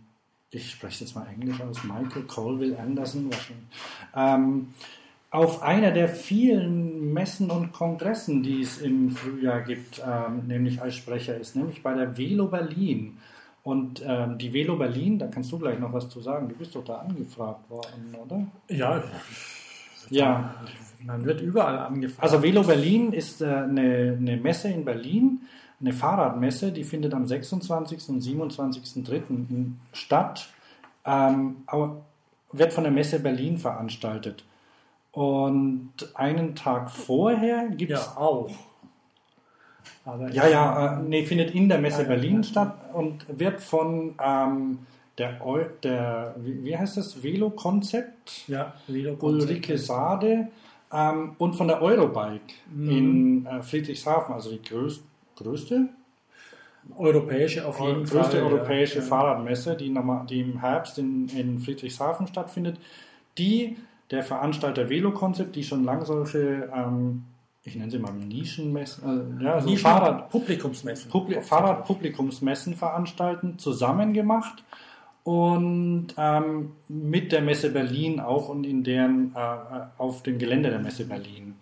ich spreche jetzt mal Englisch aus, Michael Colville Anderson ähm, auf einer der vielen Messen und Kongressen, die es im Frühjahr gibt, ähm, nämlich als Sprecher ist, nämlich bei der Velo Berlin. Und ähm, die Velo Berlin, da kannst du gleich noch was zu sagen. Du bist doch da angefragt worden, oder? Ja, ja. Man wird überall angefragt. Also Velo Berlin ist äh, eine, eine, Messe in Berlin, eine Fahrradmesse, die findet am 26. und 27.03. statt. Ähm, wird von der Messe Berlin veranstaltet. Und einen Tag vorher gibt es ja, auch. Aber ja, ja, äh, nee, findet in der Messe ah, Berlin ja. statt und wird von ähm, der, der wie, heißt das, Velo-Konzept, Ja, Velo Ulrike Sade ähm, und von der Eurobike Mhm. in äh, Friedrichshafen, also die größ, größte, Europäische auf jeden Fall. größte europäische ja. Fahrradmesse, die, die im Herbst in, in Friedrichshafen stattfindet, die der Veranstalter Velo-Konzept, die schon lange solche, ähm, ich nenne sie mal Nischenmessen, äh, ja, so Nischen- Fahrrad, Publikumsmessen. Publi Fahrradpublikumsmessen veranstalten, zusammen gemacht und ähm, mit der Messe Berlin auch und in deren äh, auf dem Gelände der Messe Berlin.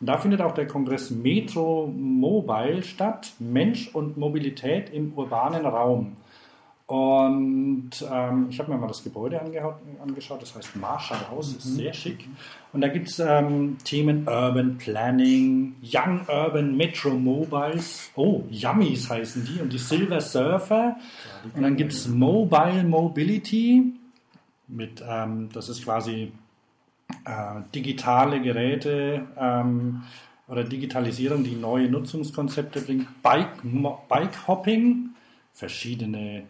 Und da findet auch der Kongress Metro Mobile statt, Mensch und Mobilität im urbanen Raum. Und ähm, ich habe mir mal das Gebäude angeschaut, das heißt Marshallhaus, ist sehr schick. Und da gibt es ähm, Themen Urban Planning, Young Urban Metro Mobiles, oh, Yummies heißen die, und die Silver Surfer. Und dann gibt es Mobile Mobility, mit, ähm, das ist quasi äh, digitale Geräte ähm, oder Digitalisierung, die neue Nutzungskonzepte bringt. Bike, Mo Bike Hopping, verschiedene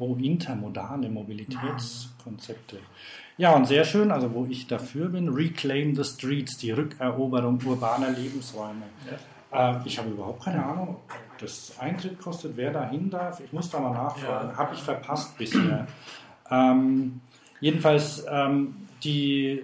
oh, intermodale Mobilitätskonzepte. Ja, und sehr schön, also wo ich dafür bin, Reclaim the Streets, die Rückeroberung urbaner Lebensräume. Äh, ich habe überhaupt keine Ahnung, ob das Eintritt kostet, wer da hin darf. Ich muss da mal nachfragen. Ja. Habe ich verpasst bisher. Ähm, jedenfalls, ähm, die,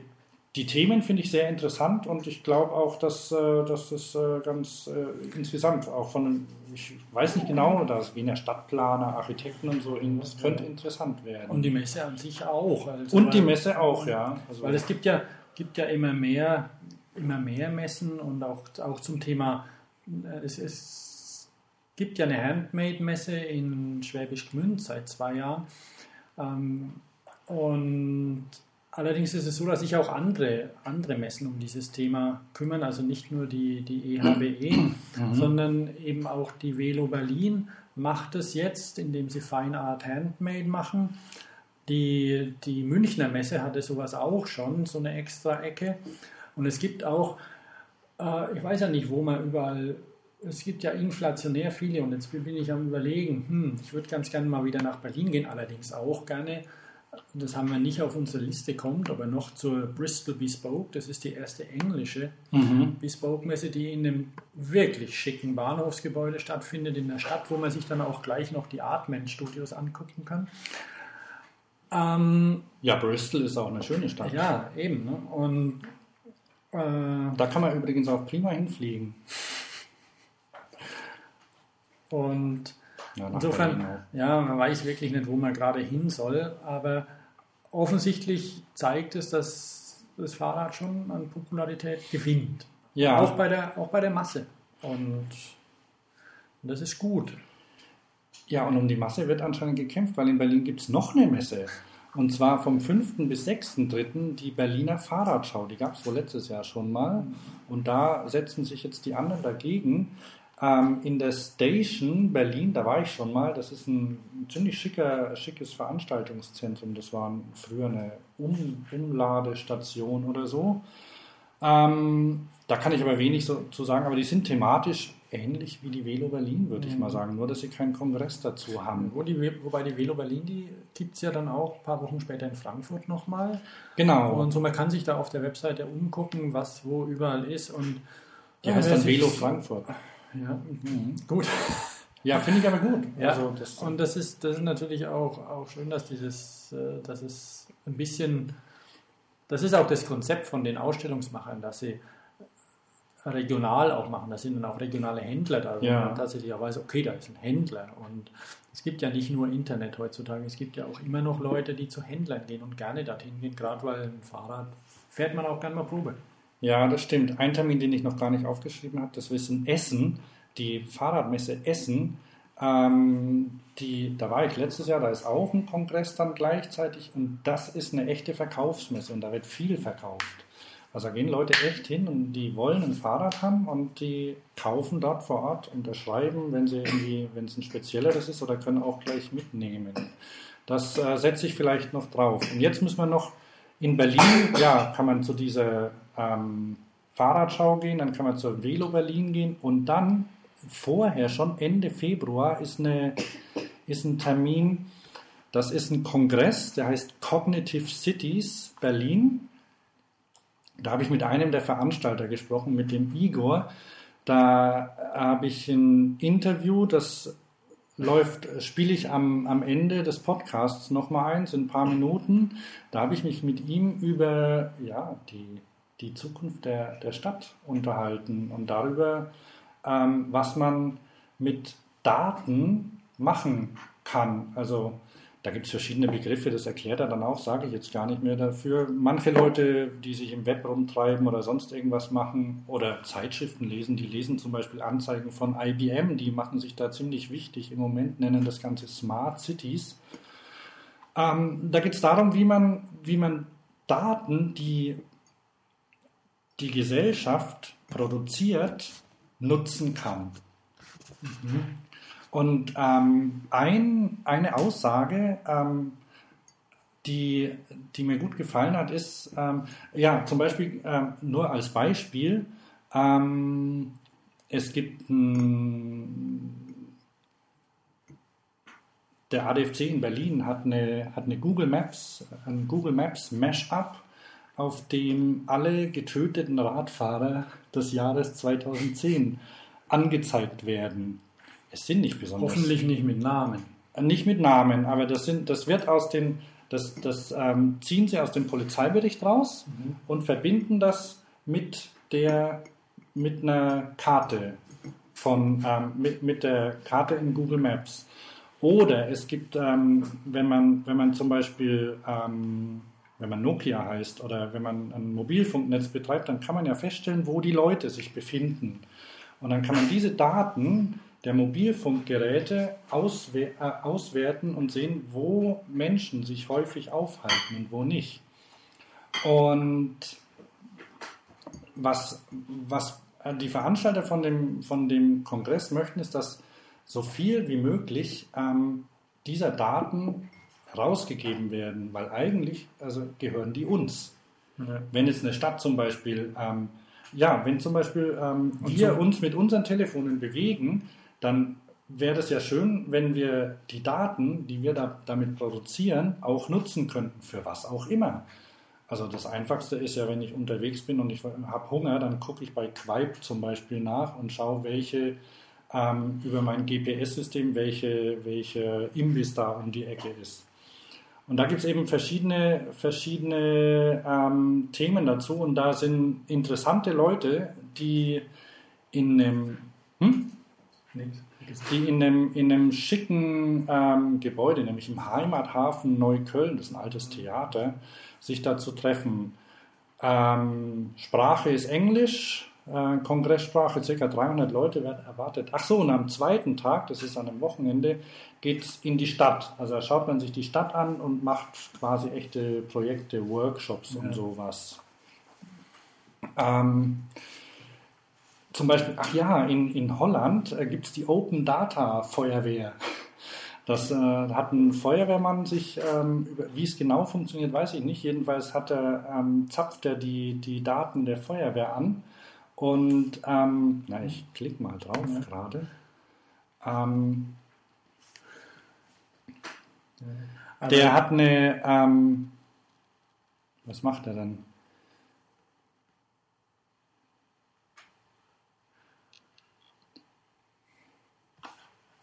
die Themen finde ich sehr interessant und ich glaube auch, dass, äh, dass das äh, ganz äh, insgesamt auch von, ich weiß nicht genau, da ist Wiener Stadtplaner, Architekten und so, das könnte interessant werden. Und die Messe an sich auch. Also Und die weil- Messe auch, ja. Also, Weil es gibt ja, gibt ja immer mehr, immer mehr Messen und auch, auch zum Thema, äh, es, es gibt ja eine Handmade-Messe in Schwäbisch Gmünd seit zwei Jahren. Ähm, und allerdings ist es so, dass sich auch andere, andere Messen um dieses Thema kümmern, also nicht nur die, die EHBE, sondern eben auch die Velo Berlin macht es jetzt, indem sie Fine Art Handmade machen. Die, die Münchner Messe hatte sowas auch schon, so eine extra Ecke. Und es gibt auch, äh, ich weiß ja nicht, wo man überall, es gibt ja inflationär viele und jetzt bin ich am Überlegen, hm, ich würde ganz gerne mal wieder nach Berlin gehen, allerdings auch gerne. Das haben wir nicht auf unsere Liste kommt, aber noch zur Bristol Bespoke. Das ist die erste englische Mhm. Bespoke-Messe, die in einem wirklich schicken Bahnhofsgebäude stattfindet, in der Stadt, wo man sich dann auch gleich noch die Artman-Studios angucken kann. Ähm, Ja, Bristol ist auch eine schöne Stadt. ja, eben. Ne? Und äh, Da kann man übrigens auch prima hinfliegen. Und Ja, insofern, ja, man weiß wirklich nicht, wo man gerade hin soll, aber offensichtlich zeigt es, dass das Fahrrad schon an Popularität gewinnt. Ja. Auch, bei der, auch bei der Masse. Und das ist gut. Ja, und um die Masse wird anscheinend gekämpft, weil in Berlin gibt es noch eine Messe. Und zwar vom 5. bis 6.3. die Berliner Fahrradschau. Die gab es wohl letztes Jahr schon mal. Und da setzen sich jetzt die anderen dagegen. Ähm, in der Station Berlin, da war ich schon mal, das ist ein ziemlich schicker, schickes Veranstaltungszentrum. Das war früher eine um Umladestation oder so. Ähm, da kann ich aber wenig so zu sagen, aber die sind thematisch ähnlich wie die Velo Berlin, würde ich mal sagen. Nur, dass sie keinen Kongress dazu haben. Wo die, wobei die Velo Berlin, die gibt es ja dann auch ein paar Wochen später in Frankfurt nochmal. Genau. Und so, man kann sich da auf der Webseite umgucken, was wo überall ist. Und Die heißt dann sich- Velo Frankfurt. Ja, gut. Ja, finde ich aber gut. Ja, Also das, und das ist, das ist natürlich auch, auch schön, dass dieses, äh, dass es ein bisschen, das ist auch das Konzept von den Ausstellungsmachern, dass sie regional auch machen. Da sind dann auch regionale Händler da, wo Ja. man tatsächlich auch weiß, okay, da ist ein Händler. Und es gibt ja nicht nur Internet heutzutage, es gibt ja auch immer noch Leute, die zu Händlern gehen und gerne dorthin gehen, gerade weil ein Fahrrad fährt man auch gerne mal Probe. Ja, das stimmt. Ein Termin, den ich noch gar nicht aufgeschrieben habe, das ist in Essen, die Fahrradmesse Essen. Ähm, die, da war ich letztes Jahr, da ist auch ein Kongress dann gleichzeitig und das ist eine echte Verkaufsmesse und da wird viel verkauft. Also da gehen Leute echt hin und die wollen ein Fahrrad haben und die kaufen dort vor Ort, unterschreiben, wenn sie irgendwie, wenn es ein spezielleres ist oder können auch gleich mitnehmen. Das äh, setze ich vielleicht noch drauf. Und jetzt müssen wir noch in Berlin, ja, kann man zu dieser ähm, Fahrradschau gehen, dann kann man zur Velo Berlin gehen und dann vorher schon Ende Februar ist, eine, ist ein Termin Das ist ein Kongress, der heißt Cognitive Cities Berlin. Da habe ich mit einem der Veranstalter gesprochen, mit dem Igor. Da habe ich ein Interview, das läuft, spiele ich am, am Ende des Podcasts nochmal ein, sind ein paar Minuten. Da habe ich mich mit ihm über ja, die, die Zukunft der, der Stadt unterhalten und darüber, ähm, was man mit Daten machen kann. Also da gibt es verschiedene Begriffe, das erklärt er dann auch, sage ich jetzt gar nicht mehr dafür. Manche Leute, die sich im Web rumtreiben oder sonst irgendwas machen oder Zeitschriften lesen, die lesen zum Beispiel Anzeigen von IBM, die machen sich da ziemlich wichtig im Moment, nennen das Ganze Smart Cities. Ähm, da geht es darum, wie man, wie man Daten, die die Gesellschaft produziert, nutzen kann. Mhm. Und ähm, ein, eine Aussage, ähm, die, die mir gut gefallen hat, ist, ähm, ja, zum Beispiel ähm, nur als Beispiel, ähm, es gibt ein, der ADFC in Berlin hat eine, hat eine Google Maps, ein Google Maps Mashup, auf dem alle getöteten Radfahrer des Jahres 2010 angezeigt werden. Es sind nicht besonders. Hoffentlich nicht mit Namen. Nicht mit Namen, aber das, sind, das wird aus den, das, das ähm, ziehen sie aus dem Polizeibericht raus mhm. und verbinden das mit der, mit einer Karte von, ähm, mit, mit der Karte in Google Maps. Oder es gibt, ähm, wenn man, wenn man zum Beispiel, ähm, wenn man Nokia heißt oder wenn man ein Mobilfunknetz betreibt, dann kann man ja feststellen, wo die Leute sich befinden. Und dann kann man diese Daten der Mobilfunkgeräte äh, auswerten und sehen, wo Menschen sich häufig aufhalten und wo nicht. Und was, was die Veranstalter von dem, von dem Kongress möchten, ist, dass so viel wie möglich ähm, dieser Daten rausgegeben werden, weil eigentlich also gehören die uns. Ja. Wenn jetzt eine Stadt zum Beispiel, ähm, ja, wenn zum Beispiel ähm, wir so uns mit unseren Telefonen bewegen, dann wäre das ja schön, wenn wir die Daten, die wir da, damit produzieren, auch nutzen könnten, für was auch immer. Also das Einfachste ist ja, wenn ich unterwegs bin und ich habe Hunger, dann gucke ich bei Quaip zum Beispiel nach und schaue, welche ähm, über mein GPS-System, welche, welche Imbiss da um die Ecke ist. Und da gibt es eben verschiedene, verschiedene ähm, Themen dazu und da sind interessante Leute, die in einem... Hm? die in einem, in einem schicken ähm, Gebäude, nämlich im Heimathafen Neukölln, das ist ein altes Theater, sich da zu treffen. Ähm, Sprache ist Englisch, äh, Kongresssprache, ca. 300 Leute werden erwartet. Ach so, und am zweiten Tag, das ist an einem Wochenende, geht es in die Stadt. Also da schaut man sich die Stadt an und macht quasi echte Projekte, Workshops ja. und sowas. Ähm, zum Beispiel, ach ja, in, in Holland äh, gibt es die Open Data Feuerwehr. Das äh, hat ein Feuerwehrmann sich, ähm, wie es genau funktioniert, weiß ich nicht. Jedenfalls hat er, ähm, zapft er die, die Daten der Feuerwehr an. Und, ähm, na, ich klicke mal drauf ja. gerade. Ähm, also, der hat eine, ähm, was macht er dann?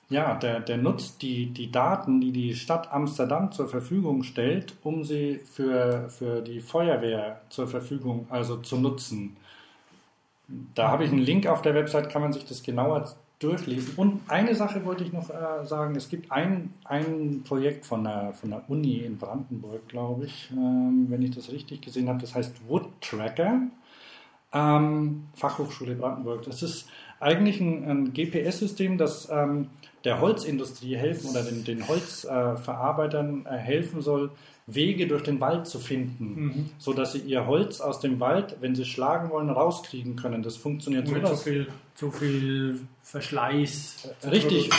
Ja, der, der nutzt die, die Daten, die die Stadt Amsterdam zur Verfügung stellt, um sie für, für die Feuerwehr zur Verfügung, also zu nutzen. Da habe ich einen Link auf der Website, kann man sich das genauer durchlesen. Und eine Sache wollte ich noch äh, sagen, es gibt ein, ein Projekt von der, von der Uni in Brandenburg, glaube ich, ähm, wenn ich das richtig gesehen habe, das heißt Wood Tracker, ähm, Fachhochschule Brandenburg. Das ist eigentlich ein, ein GPS-System, das ähm, der Holzindustrie helfen oder den, den Holzverarbeitern äh, helfen soll, Wege durch den Wald zu finden, mhm. so dass sie ihr Holz aus dem Wald, wenn sie schlagen wollen, rauskriegen können. Das funktioniert so. Zu viel, zu viel Verschleiß. Richtig,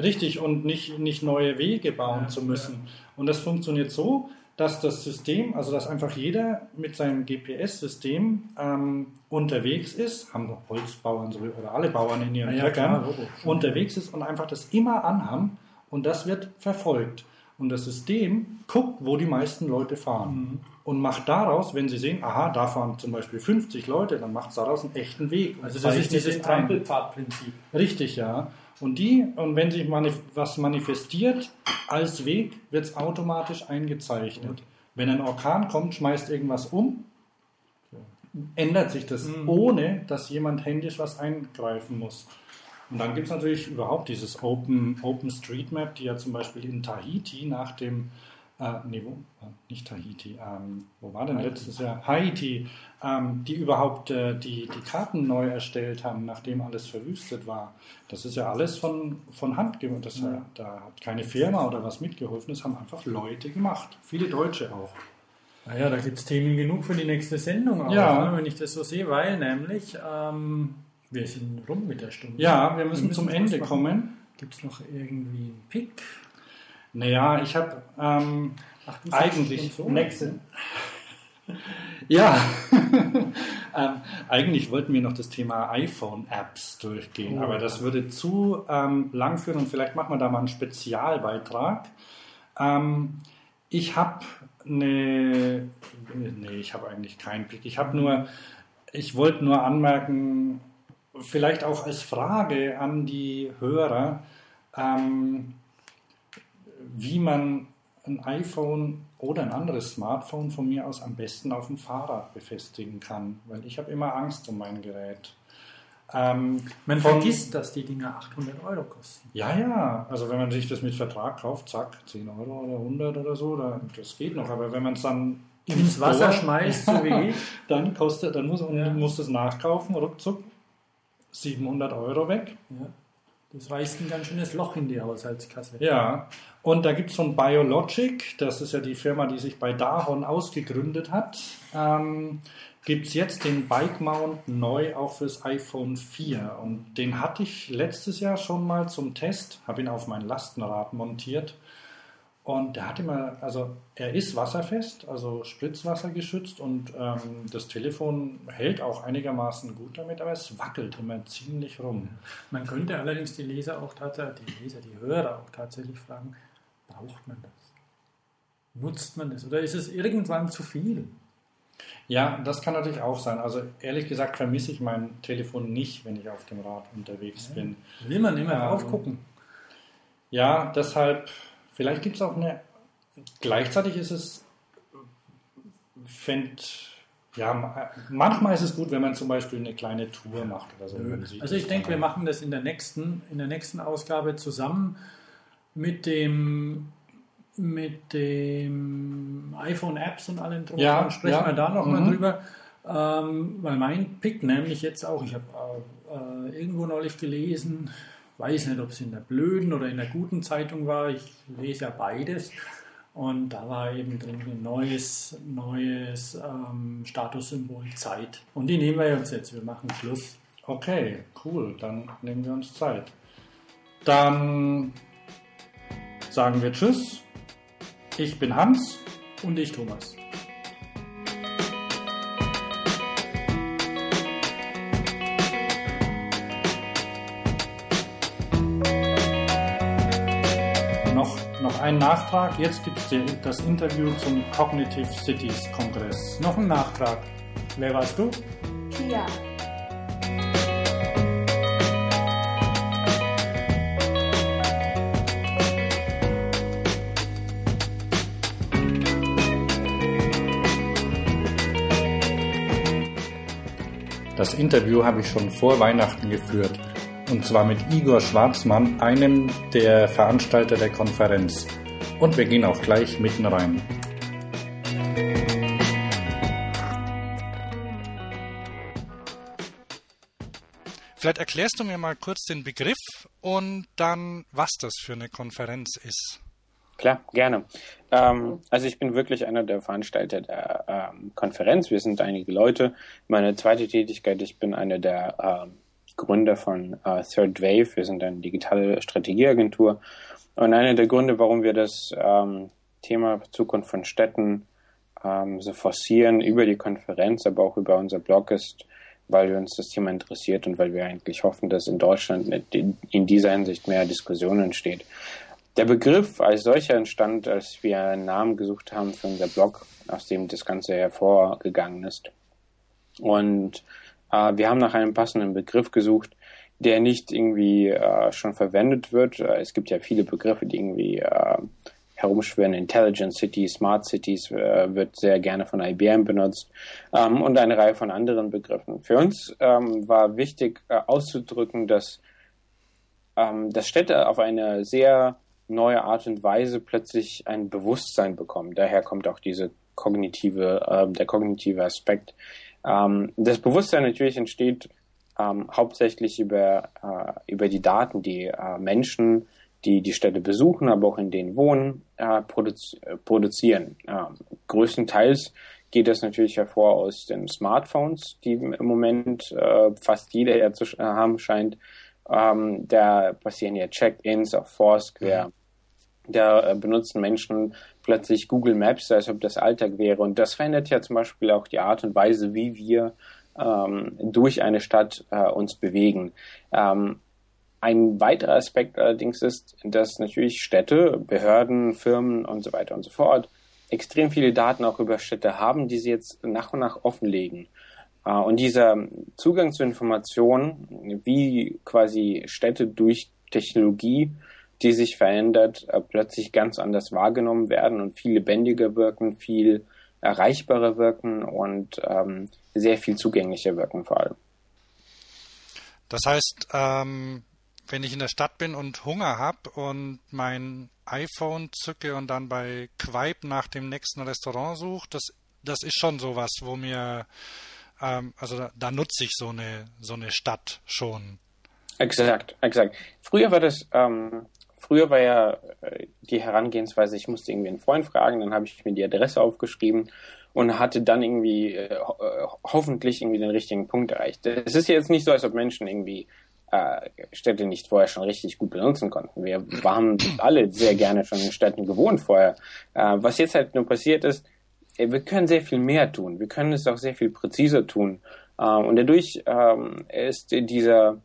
richtig und nicht, nicht neue Wege bauen ja, zu müssen. Ja. Und das funktioniert so, dass das System, also dass einfach jeder mit seinem GPS-System ähm, unterwegs ist, haben Holzbauern oder alle Bauern in ihren ja, Töckern, unterwegs ist und einfach das immer anhaben und das wird verfolgt. Und das System guckt, wo die meisten Leute fahren Mhm. und macht daraus, wenn sie sehen, aha, da fahren zum Beispiel 50 Leute, dann macht es daraus einen echten Weg. Also das ist dieses. Trampelpfadprinzip. Richtig, ja. Und die, und wenn sich manif was manifestiert als Weg, wird es automatisch eingezeichnet. Wenn ein Orkan kommt, schmeißt irgendwas um, ändert sich das, Mhm. ohne dass jemand händisch was eingreifen muss. Und dann gibt es natürlich überhaupt dieses Open, Open Street Map, die ja zum Beispiel in Tahiti nach dem, äh, nee, wo, äh, nicht Tahiti, ähm, wo war denn Haiti. letztes Jahr? Haiti, ähm, die überhaupt äh, die, die Karten neu erstellt haben, nachdem alles verwüstet war. Das ist ja alles von, von Hand gemacht. Das, Ja. Da hat keine Firma oder was mitgeholfen, das haben einfach Leute gemacht. Viele Deutsche auch. Naja, da gibt es Themen genug für die nächste Sendung, auch, Ja. ne, wenn ich das so sehe, weil nämlich ähm, wir sind rum mit der Stunde. Ja, wir müssen zum Ende kommen. Gibt es noch irgendwie einen Pick? Naja, ich habe ähm, eigentlich so. nächste. Ja, ähm, eigentlich wollten wir noch das Thema iPhone-Apps durchgehen, Oh. aber das würde zu ähm, lang führen und vielleicht machen wir da mal einen Spezialbeitrag. Ähm, ich habe eine, nee, ich habe eigentlich keinen Blick. Ich habe nur, ich wollte nur anmerken, vielleicht auch als Frage an die Hörer, ähm, wie man ein iPhone oder ein anderes Smartphone von mir aus am besten auf dem Fahrrad befestigen kann, weil ich habe immer Angst um mein Gerät. Ähm, Man von- vergisst, dass die Dinger 800 Euro kosten. Ja, ja, also wenn man sich das mit Vertrag kauft, zack, 10 Euro oder 100 oder so, da, das geht noch, aber wenn man es dann Ins Wasser schmeißt, so wie ich. dann kostet, dann muss, Ja. es nachkaufen, ruckzuck 700 Euro weg. Ja, das reißt ein ganz schönes Loch in die Haushaltskasse. Ja, und da gibt es von Biologic, das ist ja die Firma, die sich bei Dahon ausgegründet hat, ähm, gibt es jetzt den Bike Mount neu auch fürs iPhone 4. Und den hatte ich letztes Jahr schon mal zum Test, habe ihn auf mein Lastenrad montiert. Und der hat immer, also er ist wasserfest, also spritzwassergeschützt und ähm, das Telefon hält auch einigermaßen gut damit, aber es wackelt immer ziemlich rum. Man könnte allerdings die Leser auch tatsächlich, die Leser, die Hörer auch tatsächlich fragen, braucht man das? Nutzt man das? Oder ist es irgendwann zu viel? Ja, das kann natürlich auch sein. Also ehrlich gesagt vermisse ich mein Telefon nicht, wenn ich auf dem Rad unterwegs bin. Will man immer Ähm, drauf gucken? Ja, deshalb, vielleicht gibt es auch eine, gleichzeitig ist es, fänd, ja, ma- manchmal ist es gut, wenn man zum Beispiel eine kleine Tour macht oder so. Also ich denke, wir machen das in der nächsten, in der nächsten Ausgabe zusammen mit dem mit dem iPhone Apps und allem drum. Ja, sprechen ja. wir da nochmal Mhm. drüber. Ähm, weil mein Pick nämlich jetzt auch, ich habe äh, äh, irgendwo neulich gelesen, weiß nicht, ob es in der blöden oder in der guten Zeitung war, ich lese ja beides. Und da war eben drin ein neues, neues ähm, Statussymbol Zeit. Und die nehmen wir uns jetzt. Wir machen Schluss. Okay, cool, dann nehmen wir uns Zeit. Dann sagen wir Tschüss. Ich bin Hans. Und ich, Thomas. Noch ein Nachtrag. Jetzt gibt es das Interview zum Cognitive Cities Kongress. Noch ein Nachtrag. Wer warst du? Pia. Das Interview habe ich schon vor Weihnachten geführt. Und zwar mit Igor Schwarzmann, einem der Veranstalter der Konferenz. Und wir gehen auch gleich mitten rein. Vielleicht erklärst du mir mal kurz den Begriff und dann, was das für eine Konferenz ist. Klar, gerne. Ähm, also ich bin wirklich einer der Veranstalter der ähm, Konferenz. Wir sind einige Leute. Meine zweite Tätigkeit, ich bin einer der ähm, Gründer von äh, Third Wave. Wir sind eine digitale Strategieagentur. Und einer der Gründe, warum wir das ähm, Thema Zukunft von Städten ähm, so forcieren über die Konferenz, aber auch über unser Blog ist, weil wir uns das Thema interessiert und weil wir eigentlich hoffen, dass in Deutschland in dieser Hinsicht mehr Diskussion entsteht. der Begriff als solcher entstand, als wir einen Namen gesucht haben für unser Blog, aus dem das Ganze hervorgegangen ist. Und äh, wir haben nach einem passenden Begriff gesucht, der nicht irgendwie äh, schon verwendet wird. Äh, es gibt ja viele Begriffe, die irgendwie äh, herumschwirren. Intelligent Cities, Smart Cities äh, wird sehr gerne von IBM benutzt ähm, und eine Reihe von anderen Begriffen. Für uns ähm, war wichtig äh, auszudrücken, dass, ähm, dass Städte auf eine sehr neue Art und Weise plötzlich ein Bewusstsein bekommen. Daher kommt auch diese kognitive, äh, der kognitive Aspekt. Ähm, das Bewusstsein natürlich entsteht ähm, hauptsächlich über, äh, über die Daten, die äh, Menschen, die die Städte besuchen, aber auch in denen wohnen, äh, produzi produzieren. Ähm, größtenteils geht das natürlich hervor aus den Smartphones, die im Moment äh, fast jeder ja zu haben scheint. Ähm, da passieren ja Check-ins auf Foursquare. Mhm. Da äh, benutzen Menschen plötzlich Google Maps, als ob das Alltag wäre. Und das verändert ja zum Beispiel auch die Art und Weise, wie wir ähm, durch eine Stadt äh, uns bewegen. Ähm, ein weiterer Aspekt allerdings ist, dass natürlich Städte, Behörden, Firmen und so weiter und so fort extrem viele Daten auch über Städte haben, die sie jetzt nach und nach offenlegen. Äh, und dieser Zugang zu Informationen, wie quasi Städte durch Technologie, die sich verändert, äh, plötzlich ganz anders wahrgenommen werden und viel lebendiger wirken, viel erreichbarer wirken und ähm, sehr viel zugänglicher wirken vor allem. Das heißt, ähm, wenn ich in der Stadt bin und Hunger habe und mein iPhone zücke und dann bei Quaip nach dem nächsten Restaurant suche, das, das ist schon sowas, wo mir, ähm, also da, da, nutze ich so eine, so eine Stadt schon. Exakt, exakt. Früher war das, ähm, früher war ja äh, die Herangehensweise, ich musste irgendwie einen Freund fragen, dann habe ich mir die Adresse aufgeschrieben und hatte dann irgendwie äh, ho hoffentlich irgendwie den richtigen Punkt erreicht. Es ist jetzt nicht so, als ob Menschen irgendwie äh, Städte nicht vorher schon richtig gut benutzen konnten. Wir waren alle sehr gerne schon in Städten gewohnt vorher. Äh, was jetzt halt nur passiert ist, äh, wir können sehr viel mehr tun. Wir können es auch sehr viel präziser tun. Äh, und dadurch ähm, ist dieser,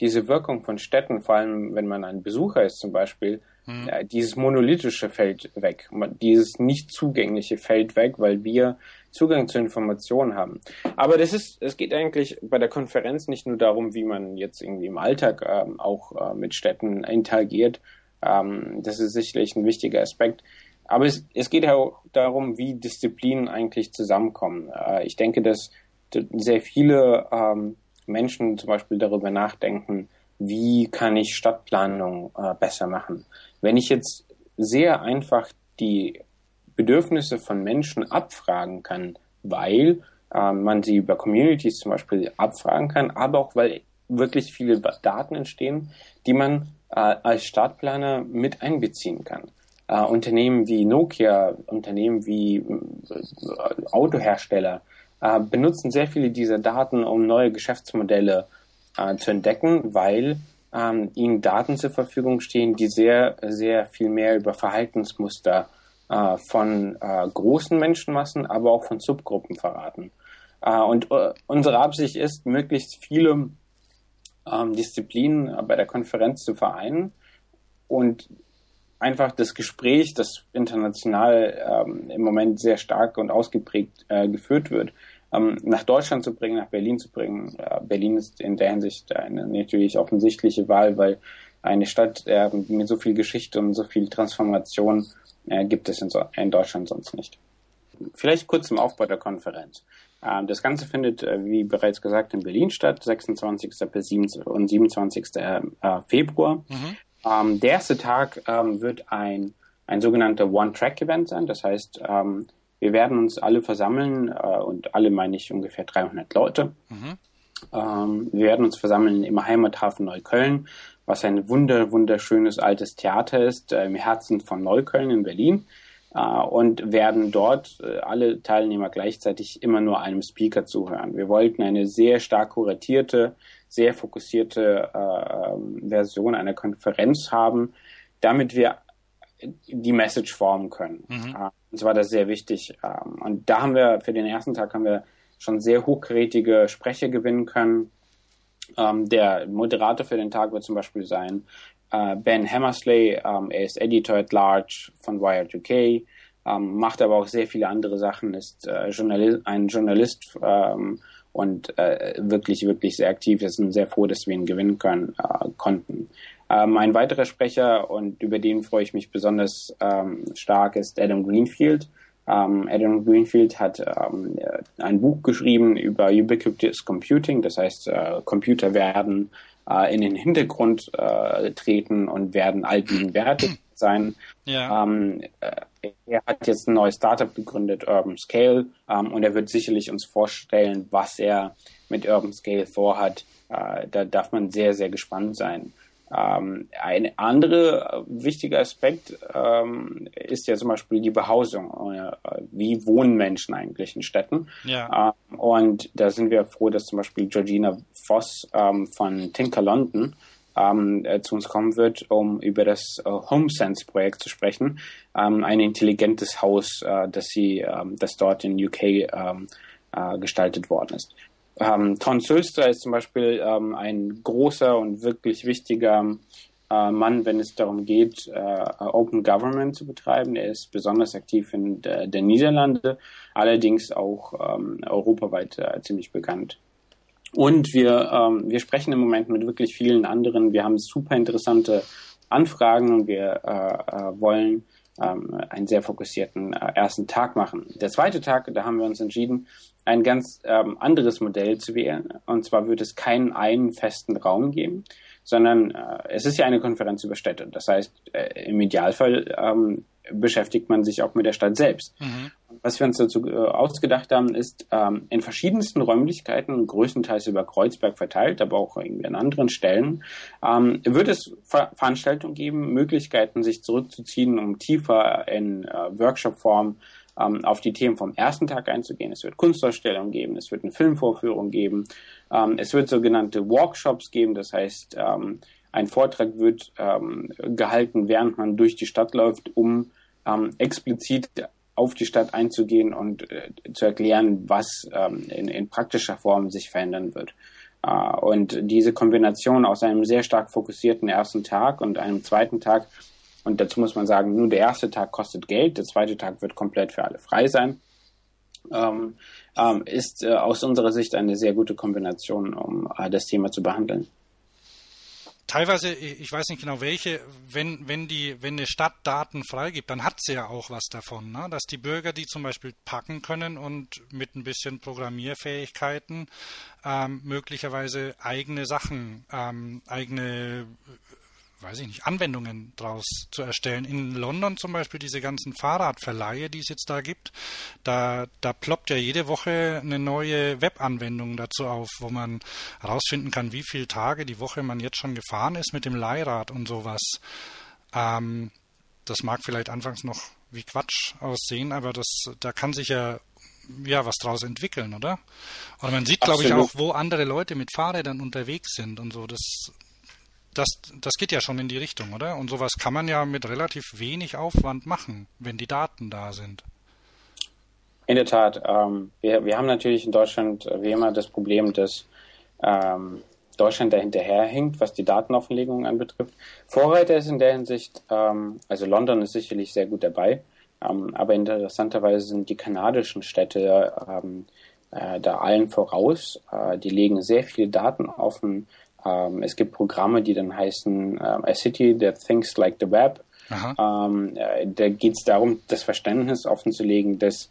diese Wirkung von Städten, vor allem wenn man ein Besucher ist zum Beispiel, mhm. Äh, dieses monolithische fällt weg, dieses nicht zugängliche fällt weg, weil wir Zugang zu Informationen haben. Aber das ist, es geht eigentlich bei der Konferenz nicht nur darum, wie man jetzt irgendwie im Alltag ähm, auch äh, mit Städten interagiert. Ähm, das ist sicherlich ein wichtiger Aspekt. Aber es, es geht auch darum, wie Disziplinen eigentlich zusammenkommen. Äh, ich denke, dass sehr viele ähm, Menschen zum Beispiel darüber nachdenken, wie kann ich Stadtplanung äh, besser machen. Wenn ich jetzt sehr einfach die Bedürfnisse von Menschen abfragen kann, weil äh, man sie über Communities zum Beispiel abfragen kann, aber auch weil wirklich viele Daten entstehen, die man äh, als Stadtplaner mit einbeziehen kann. Äh, Unternehmen wie Nokia, Unternehmen wie äh, Autohersteller äh, benutzen sehr viele dieser Daten, um neue Geschäftsmodelle äh, zu entdecken, weil ähm, ihnen Daten zur Verfügung stehen, die sehr, sehr viel mehr über Verhaltensmuster äh, von äh, großen Menschenmassen, aber auch von Subgruppen verraten. Äh, und äh, unsere Absicht ist, möglichst viele ähm, Disziplinen bei der Konferenz zu vereinen und einfach das Gespräch, das international ähm, im Moment sehr stark und ausgeprägt äh, geführt wird, ähm, nach Deutschland zu bringen, nach Berlin zu bringen. Äh, Berlin ist in der Hinsicht eine natürlich offensichtliche Wahl, weil eine Stadt äh, mit so viel Geschichte und so viel Transformation äh, gibt es in, so, in, Deutschland sonst nicht. Vielleicht kurz zum Aufbau der Konferenz. Ähm, das Ganze findet, äh, wie bereits gesagt, in Berlin statt, 26. bis 27, und 27. Äh, Februar. Mhm. Ähm, der erste Tag ähm, wird ein, ein sogenannter One-Track-Event sein. Das heißt, ähm, wir werden uns alle versammeln äh, und alle meine ich ungefähr 300 Leute. Mhm. Ähm, wir werden uns versammeln im Heimathafen Neukölln was ein wunder, wunderschönes altes Theater ist, äh, im Herzen von Neukölln in Berlin. Äh, und werden dort äh, alle Teilnehmer gleichzeitig immer nur einem Speaker zuhören. Wir wollten eine sehr stark kuratierte, sehr fokussierte äh, Version einer Konferenz haben, damit wir die Message formen können. Mhm. Uns war das sehr wichtig. Ähm, und da haben wir für den ersten Tag haben wir schon sehr hochkarätige Sprecher gewinnen können. Ähm, der Moderator für den Tag wird zum Beispiel sein äh, Ben Hammersley, ähm, er ist Editor at Large von Wired UK, macht aber auch sehr viele andere Sachen, ist äh, ein Journalist und äh, wirklich, wirklich sehr aktiv. Wir sind sehr froh, dass wir ihn gewinnen können, konnten. Ähm, ein weiterer Sprecher, und über den freue ich mich besonders ähm, stark, ist Adam Greenfield. Ähm, Adam Greenfield hat ähm, ein Buch geschrieben über Ubiquitous Computing, das heißt, äh, Computer werden äh, in den Hintergrund äh, treten und werden allgegenwärtig sein. Ja. Ähm, äh, er hat jetzt ein neues Startup gegründet, Urban Scale, ähm, und er wird sicherlich uns vorstellen, was er mit Urban Scale vorhat. Äh, da darf man sehr, sehr gespannt sein. Ähm, ein anderer wichtiger Aspekt ähm, ist ja zum Beispiel die Behausung. Äh, wie wohnen Menschen eigentlich in Städten? Ja. Ähm, und da sind wir froh, dass zum Beispiel Georgina Voss ähm, von Tinker London ähm, äh, zu uns kommen wird, um über das äh, HomeSense-Projekt zu sprechen. Ähm, ein intelligentes Haus, äh, das sie, das dort in UK äh, gestaltet worden ist. Ähm, Ton Sülster ist zum Beispiel ähm, ein großer und wirklich wichtiger äh, Mann, wenn es darum geht, äh, Open Government zu betreiben. Er ist besonders aktiv in der, der Niederlande, allerdings auch ähm, europaweit äh, ziemlich bekannt. Und wir, ähm, wir sprechen im Moment mit wirklich vielen anderen. Wir haben super interessante Anfragen und wir äh, äh, wollen ähm, einen sehr fokussierten äh, ersten Tag machen. Der zweite Tag, da haben wir uns entschieden, ein ganz ähm, anderes Modell zu wählen. Und zwar wird es keinen einen festen Raum geben, sondern äh, es ist ja eine Konferenz über Städte. Das heißt, äh, im Idealfall ähm, beschäftigt man sich auch mit der Stadt selbst. Mhm. Was wir uns dazu äh, ausgedacht haben, ist ähm, in verschiedensten Räumlichkeiten, größtenteils über Kreuzberg verteilt, aber auch irgendwie an anderen Stellen, ähm, wird es Ver Veranstaltungen geben, Möglichkeiten, sich zurückzuziehen, um tiefer in äh, Workshop-Form ähm, auf die Themen vom ersten Tag einzugehen. Es wird Kunstausstellungen geben, es wird eine Filmvorführung geben, ähm, es wird sogenannte Workshops geben, das heißt, ähm, ein Vortrag wird ähm, gehalten, während man durch die Stadt läuft, um ähm, explizit auf die Stadt einzugehen und äh, zu erklären, was ähm, in, in, praktischer Form sich verändern wird. Äh, und diese Kombination aus einem sehr stark fokussierten ersten Tag und einem zweiten Tag, und dazu muss man sagen, nur der erste Tag kostet Geld, der zweite Tag wird komplett für alle frei sein, ähm, ähm, ist äh, aus unserer Sicht eine sehr gute Kombination, um äh, das Thema zu behandeln teilweise, ich weiß nicht genau welche, wenn, wenn die, wenn eine Stadt Daten freigibt, dann hat sie ja auch was davon, ne? dass die Bürger die zum Beispiel packen können und mit ein bisschen Programmierfähigkeiten ähm, möglicherweise eigene Sachen, ähm, eigene weiß ich nicht, Anwendungen daraus zu erstellen. In London zum Beispiel diese ganzen Fahrradverleihe, die es jetzt da gibt, da, da ploppt ja jede Woche eine neue Webanwendung dazu auf, wo man herausfinden kann, wie viele Tage die Woche man jetzt schon gefahren ist mit dem Leihrad und sowas. Ähm, das mag vielleicht anfangs noch wie Quatsch aussehen, aber das, da kann sich ja ja was draus entwickeln, oder? Und man sieht, glaube ich, auch, wo andere Leute mit Fahrrädern unterwegs sind und so. Das das, das geht ja schon in die Richtung, oder? Und sowas kann man ja mit relativ wenig Aufwand machen, wenn die Daten da sind. In der Tat. Ähm, wir, wir haben natürlich in Deutschland äh, wie immer das Problem, dass ähm, Deutschland da hinterherhinkt, was die Datenauflegung anbetrifft. Vorreiter ist in der Hinsicht, ähm, also London ist sicherlich sehr gut dabei, ähm, aber interessanterweise sind die kanadischen Städte ähm, äh, da allen voraus. Äh, die legen sehr viele Daten offen ähm, es gibt Programme, die dann heißen äh, A City That Thinks Like the Web. Ähm, äh, da geht es darum, das Verständnis offenzulegen, dass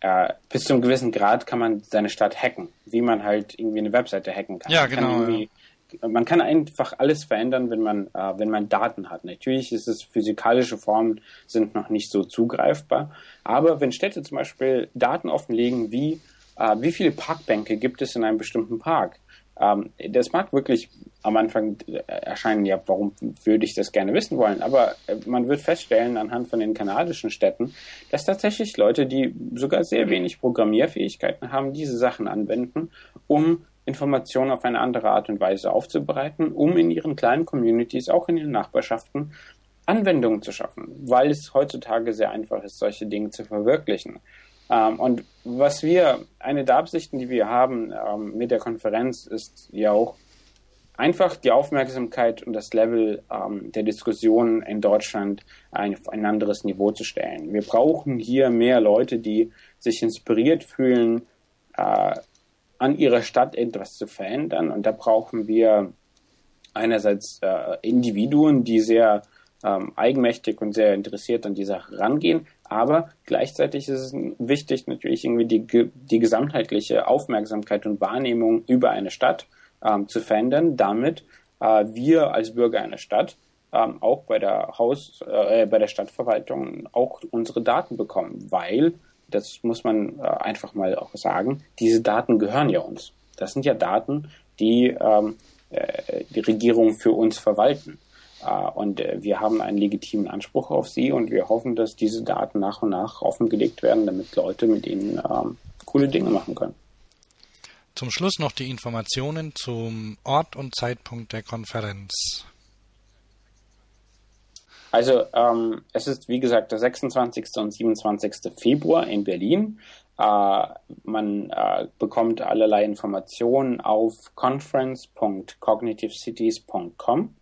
äh, bis zu einem gewissen Grad kann man seine Stadt hacken, wie man halt irgendwie eine Webseite hacken kann. Ja, man genau. Kann ja. Man kann einfach alles verändern, wenn man, äh, wenn man Daten hat. Natürlich ist es physikalische Formen sind noch nicht so zugreifbar, aber wenn Städte zum Beispiel Daten offenlegen, wie äh, wie viele Parkbänke gibt es in einem bestimmten Park, ähm, das mag wirklich am Anfang erscheinen, ja, warum würde ich das gerne wissen wollen? Aber äh, man wird feststellen anhand von den kanadischen Städten, dass tatsächlich Leute, die sogar sehr wenig Programmierfähigkeiten haben, diese Sachen anwenden, um Informationen auf eine andere Art und Weise aufzubereiten, um in ihren kleinen Communities, auch in ihren Nachbarschaften, Anwendungen zu schaffen, weil es heutzutage sehr einfach ist, solche Dinge zu verwirklichen. Ähm, und was wir, eine der Absichten, die wir haben ähm, mit der Konferenz, ist ja auch einfach die Aufmerksamkeit und das Level ähm, der Diskussion in Deutschland ein, auf ein anderes Niveau zu stellen. Wir brauchen hier mehr Leute, die sich inspiriert fühlen, äh, an ihrer Stadt etwas zu verändern. Und da brauchen wir einerseits äh, Individuen, die sehr ähm, eigenmächtig und sehr interessiert an die Sache rangehen, aber gleichzeitig ist es wichtig, natürlich irgendwie die, die gesamtheitliche Aufmerksamkeit und Wahrnehmung über eine Stadt ähm, zu verändern, damit äh, wir als Bürger einer Stadt ähm, auch bei der Haus, äh, bei der Stadtverwaltung auch unsere Daten bekommen, weil das muss man äh, einfach mal auch sagen, diese Daten gehören ja uns. Das sind ja Daten, die ähm, äh, die Regierung für uns verwalten. Äh, und äh, wir haben einen legitimen Anspruch auf sie und wir hoffen, dass diese Daten nach und nach offengelegt werden, damit Leute mit ihnen ähm, coole Dinge machen können. Zum Schluss noch die Informationen zum Ort und Zeitpunkt der Konferenz. Also ähm, es ist wie gesagt der 26. und 27. Februar in Berlin. Äh, man äh, bekommt allerlei Informationen auf conference.cognitivecities.com.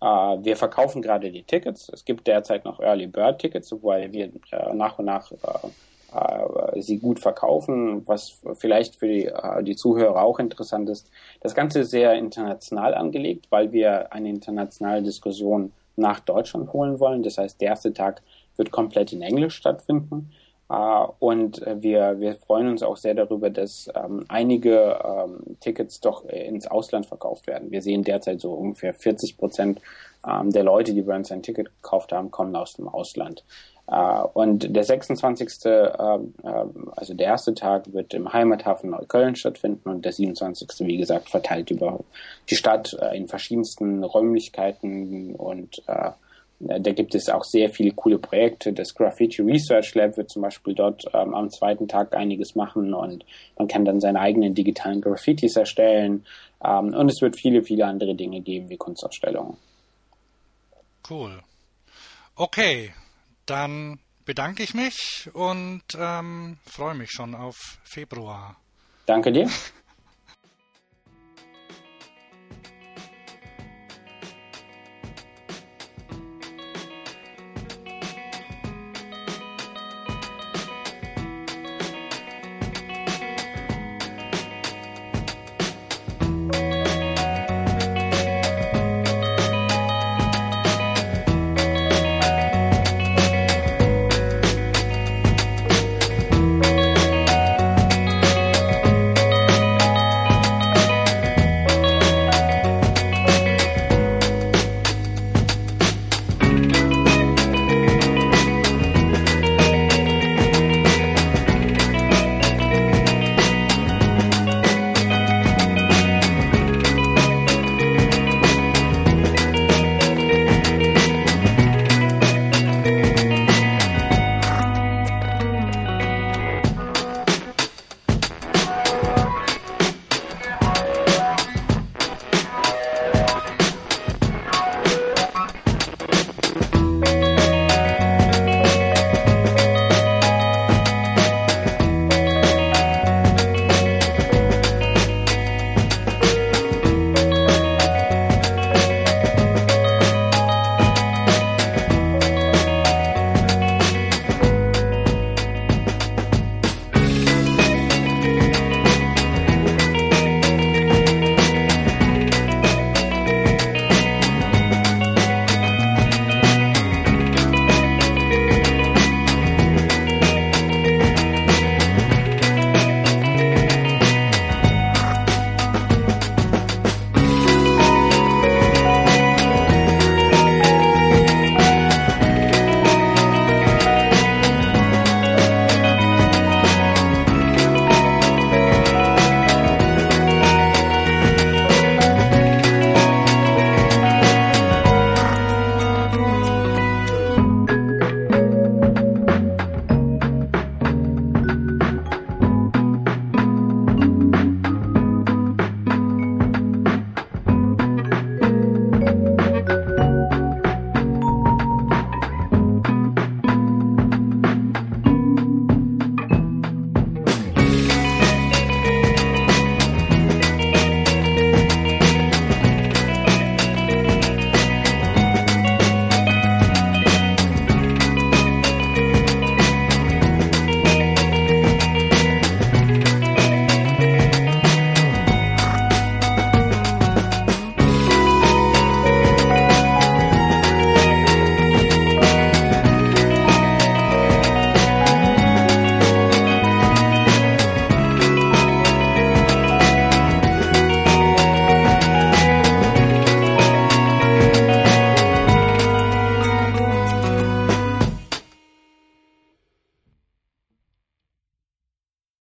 Äh, wir verkaufen gerade die Tickets. Es gibt derzeit noch Early Bird Tickets, weil wir äh, nach und nach äh, sie gut verkaufen, was vielleicht für die, die Zuhörer auch interessant ist. Das Ganze ist sehr international angelegt, weil wir eine internationale Diskussion nach Deutschland holen wollen. Das heißt, der erste Tag wird komplett in Englisch stattfinden. Uh, und wir, wir freuen uns auch sehr darüber, dass ähm, einige ähm, Tickets doch ins Ausland verkauft werden. Wir sehen derzeit so ungefähr 40 Prozent ähm, der Leute, die bei uns ein Ticket gekauft haben, kommen aus dem Ausland. Uh, und der 26. Ähm, ähm, also der erste Tag wird im Heimathafen Neukölln stattfinden und der 27. wie gesagt verteilt über die Stadt äh, in verschiedensten Räumlichkeiten und äh, da gibt es auch sehr viele coole Projekte. Das Graffiti Research Lab wird zum Beispiel dort ähm, am zweiten Tag einiges machen und man kann dann seine eigenen digitalen Graffitis erstellen. Ähm, und es wird viele, viele andere Dinge geben, wie Kunstausstellungen. Cool. Okay, dann bedanke ich mich und ähm, freue mich schon auf Februar. Danke dir.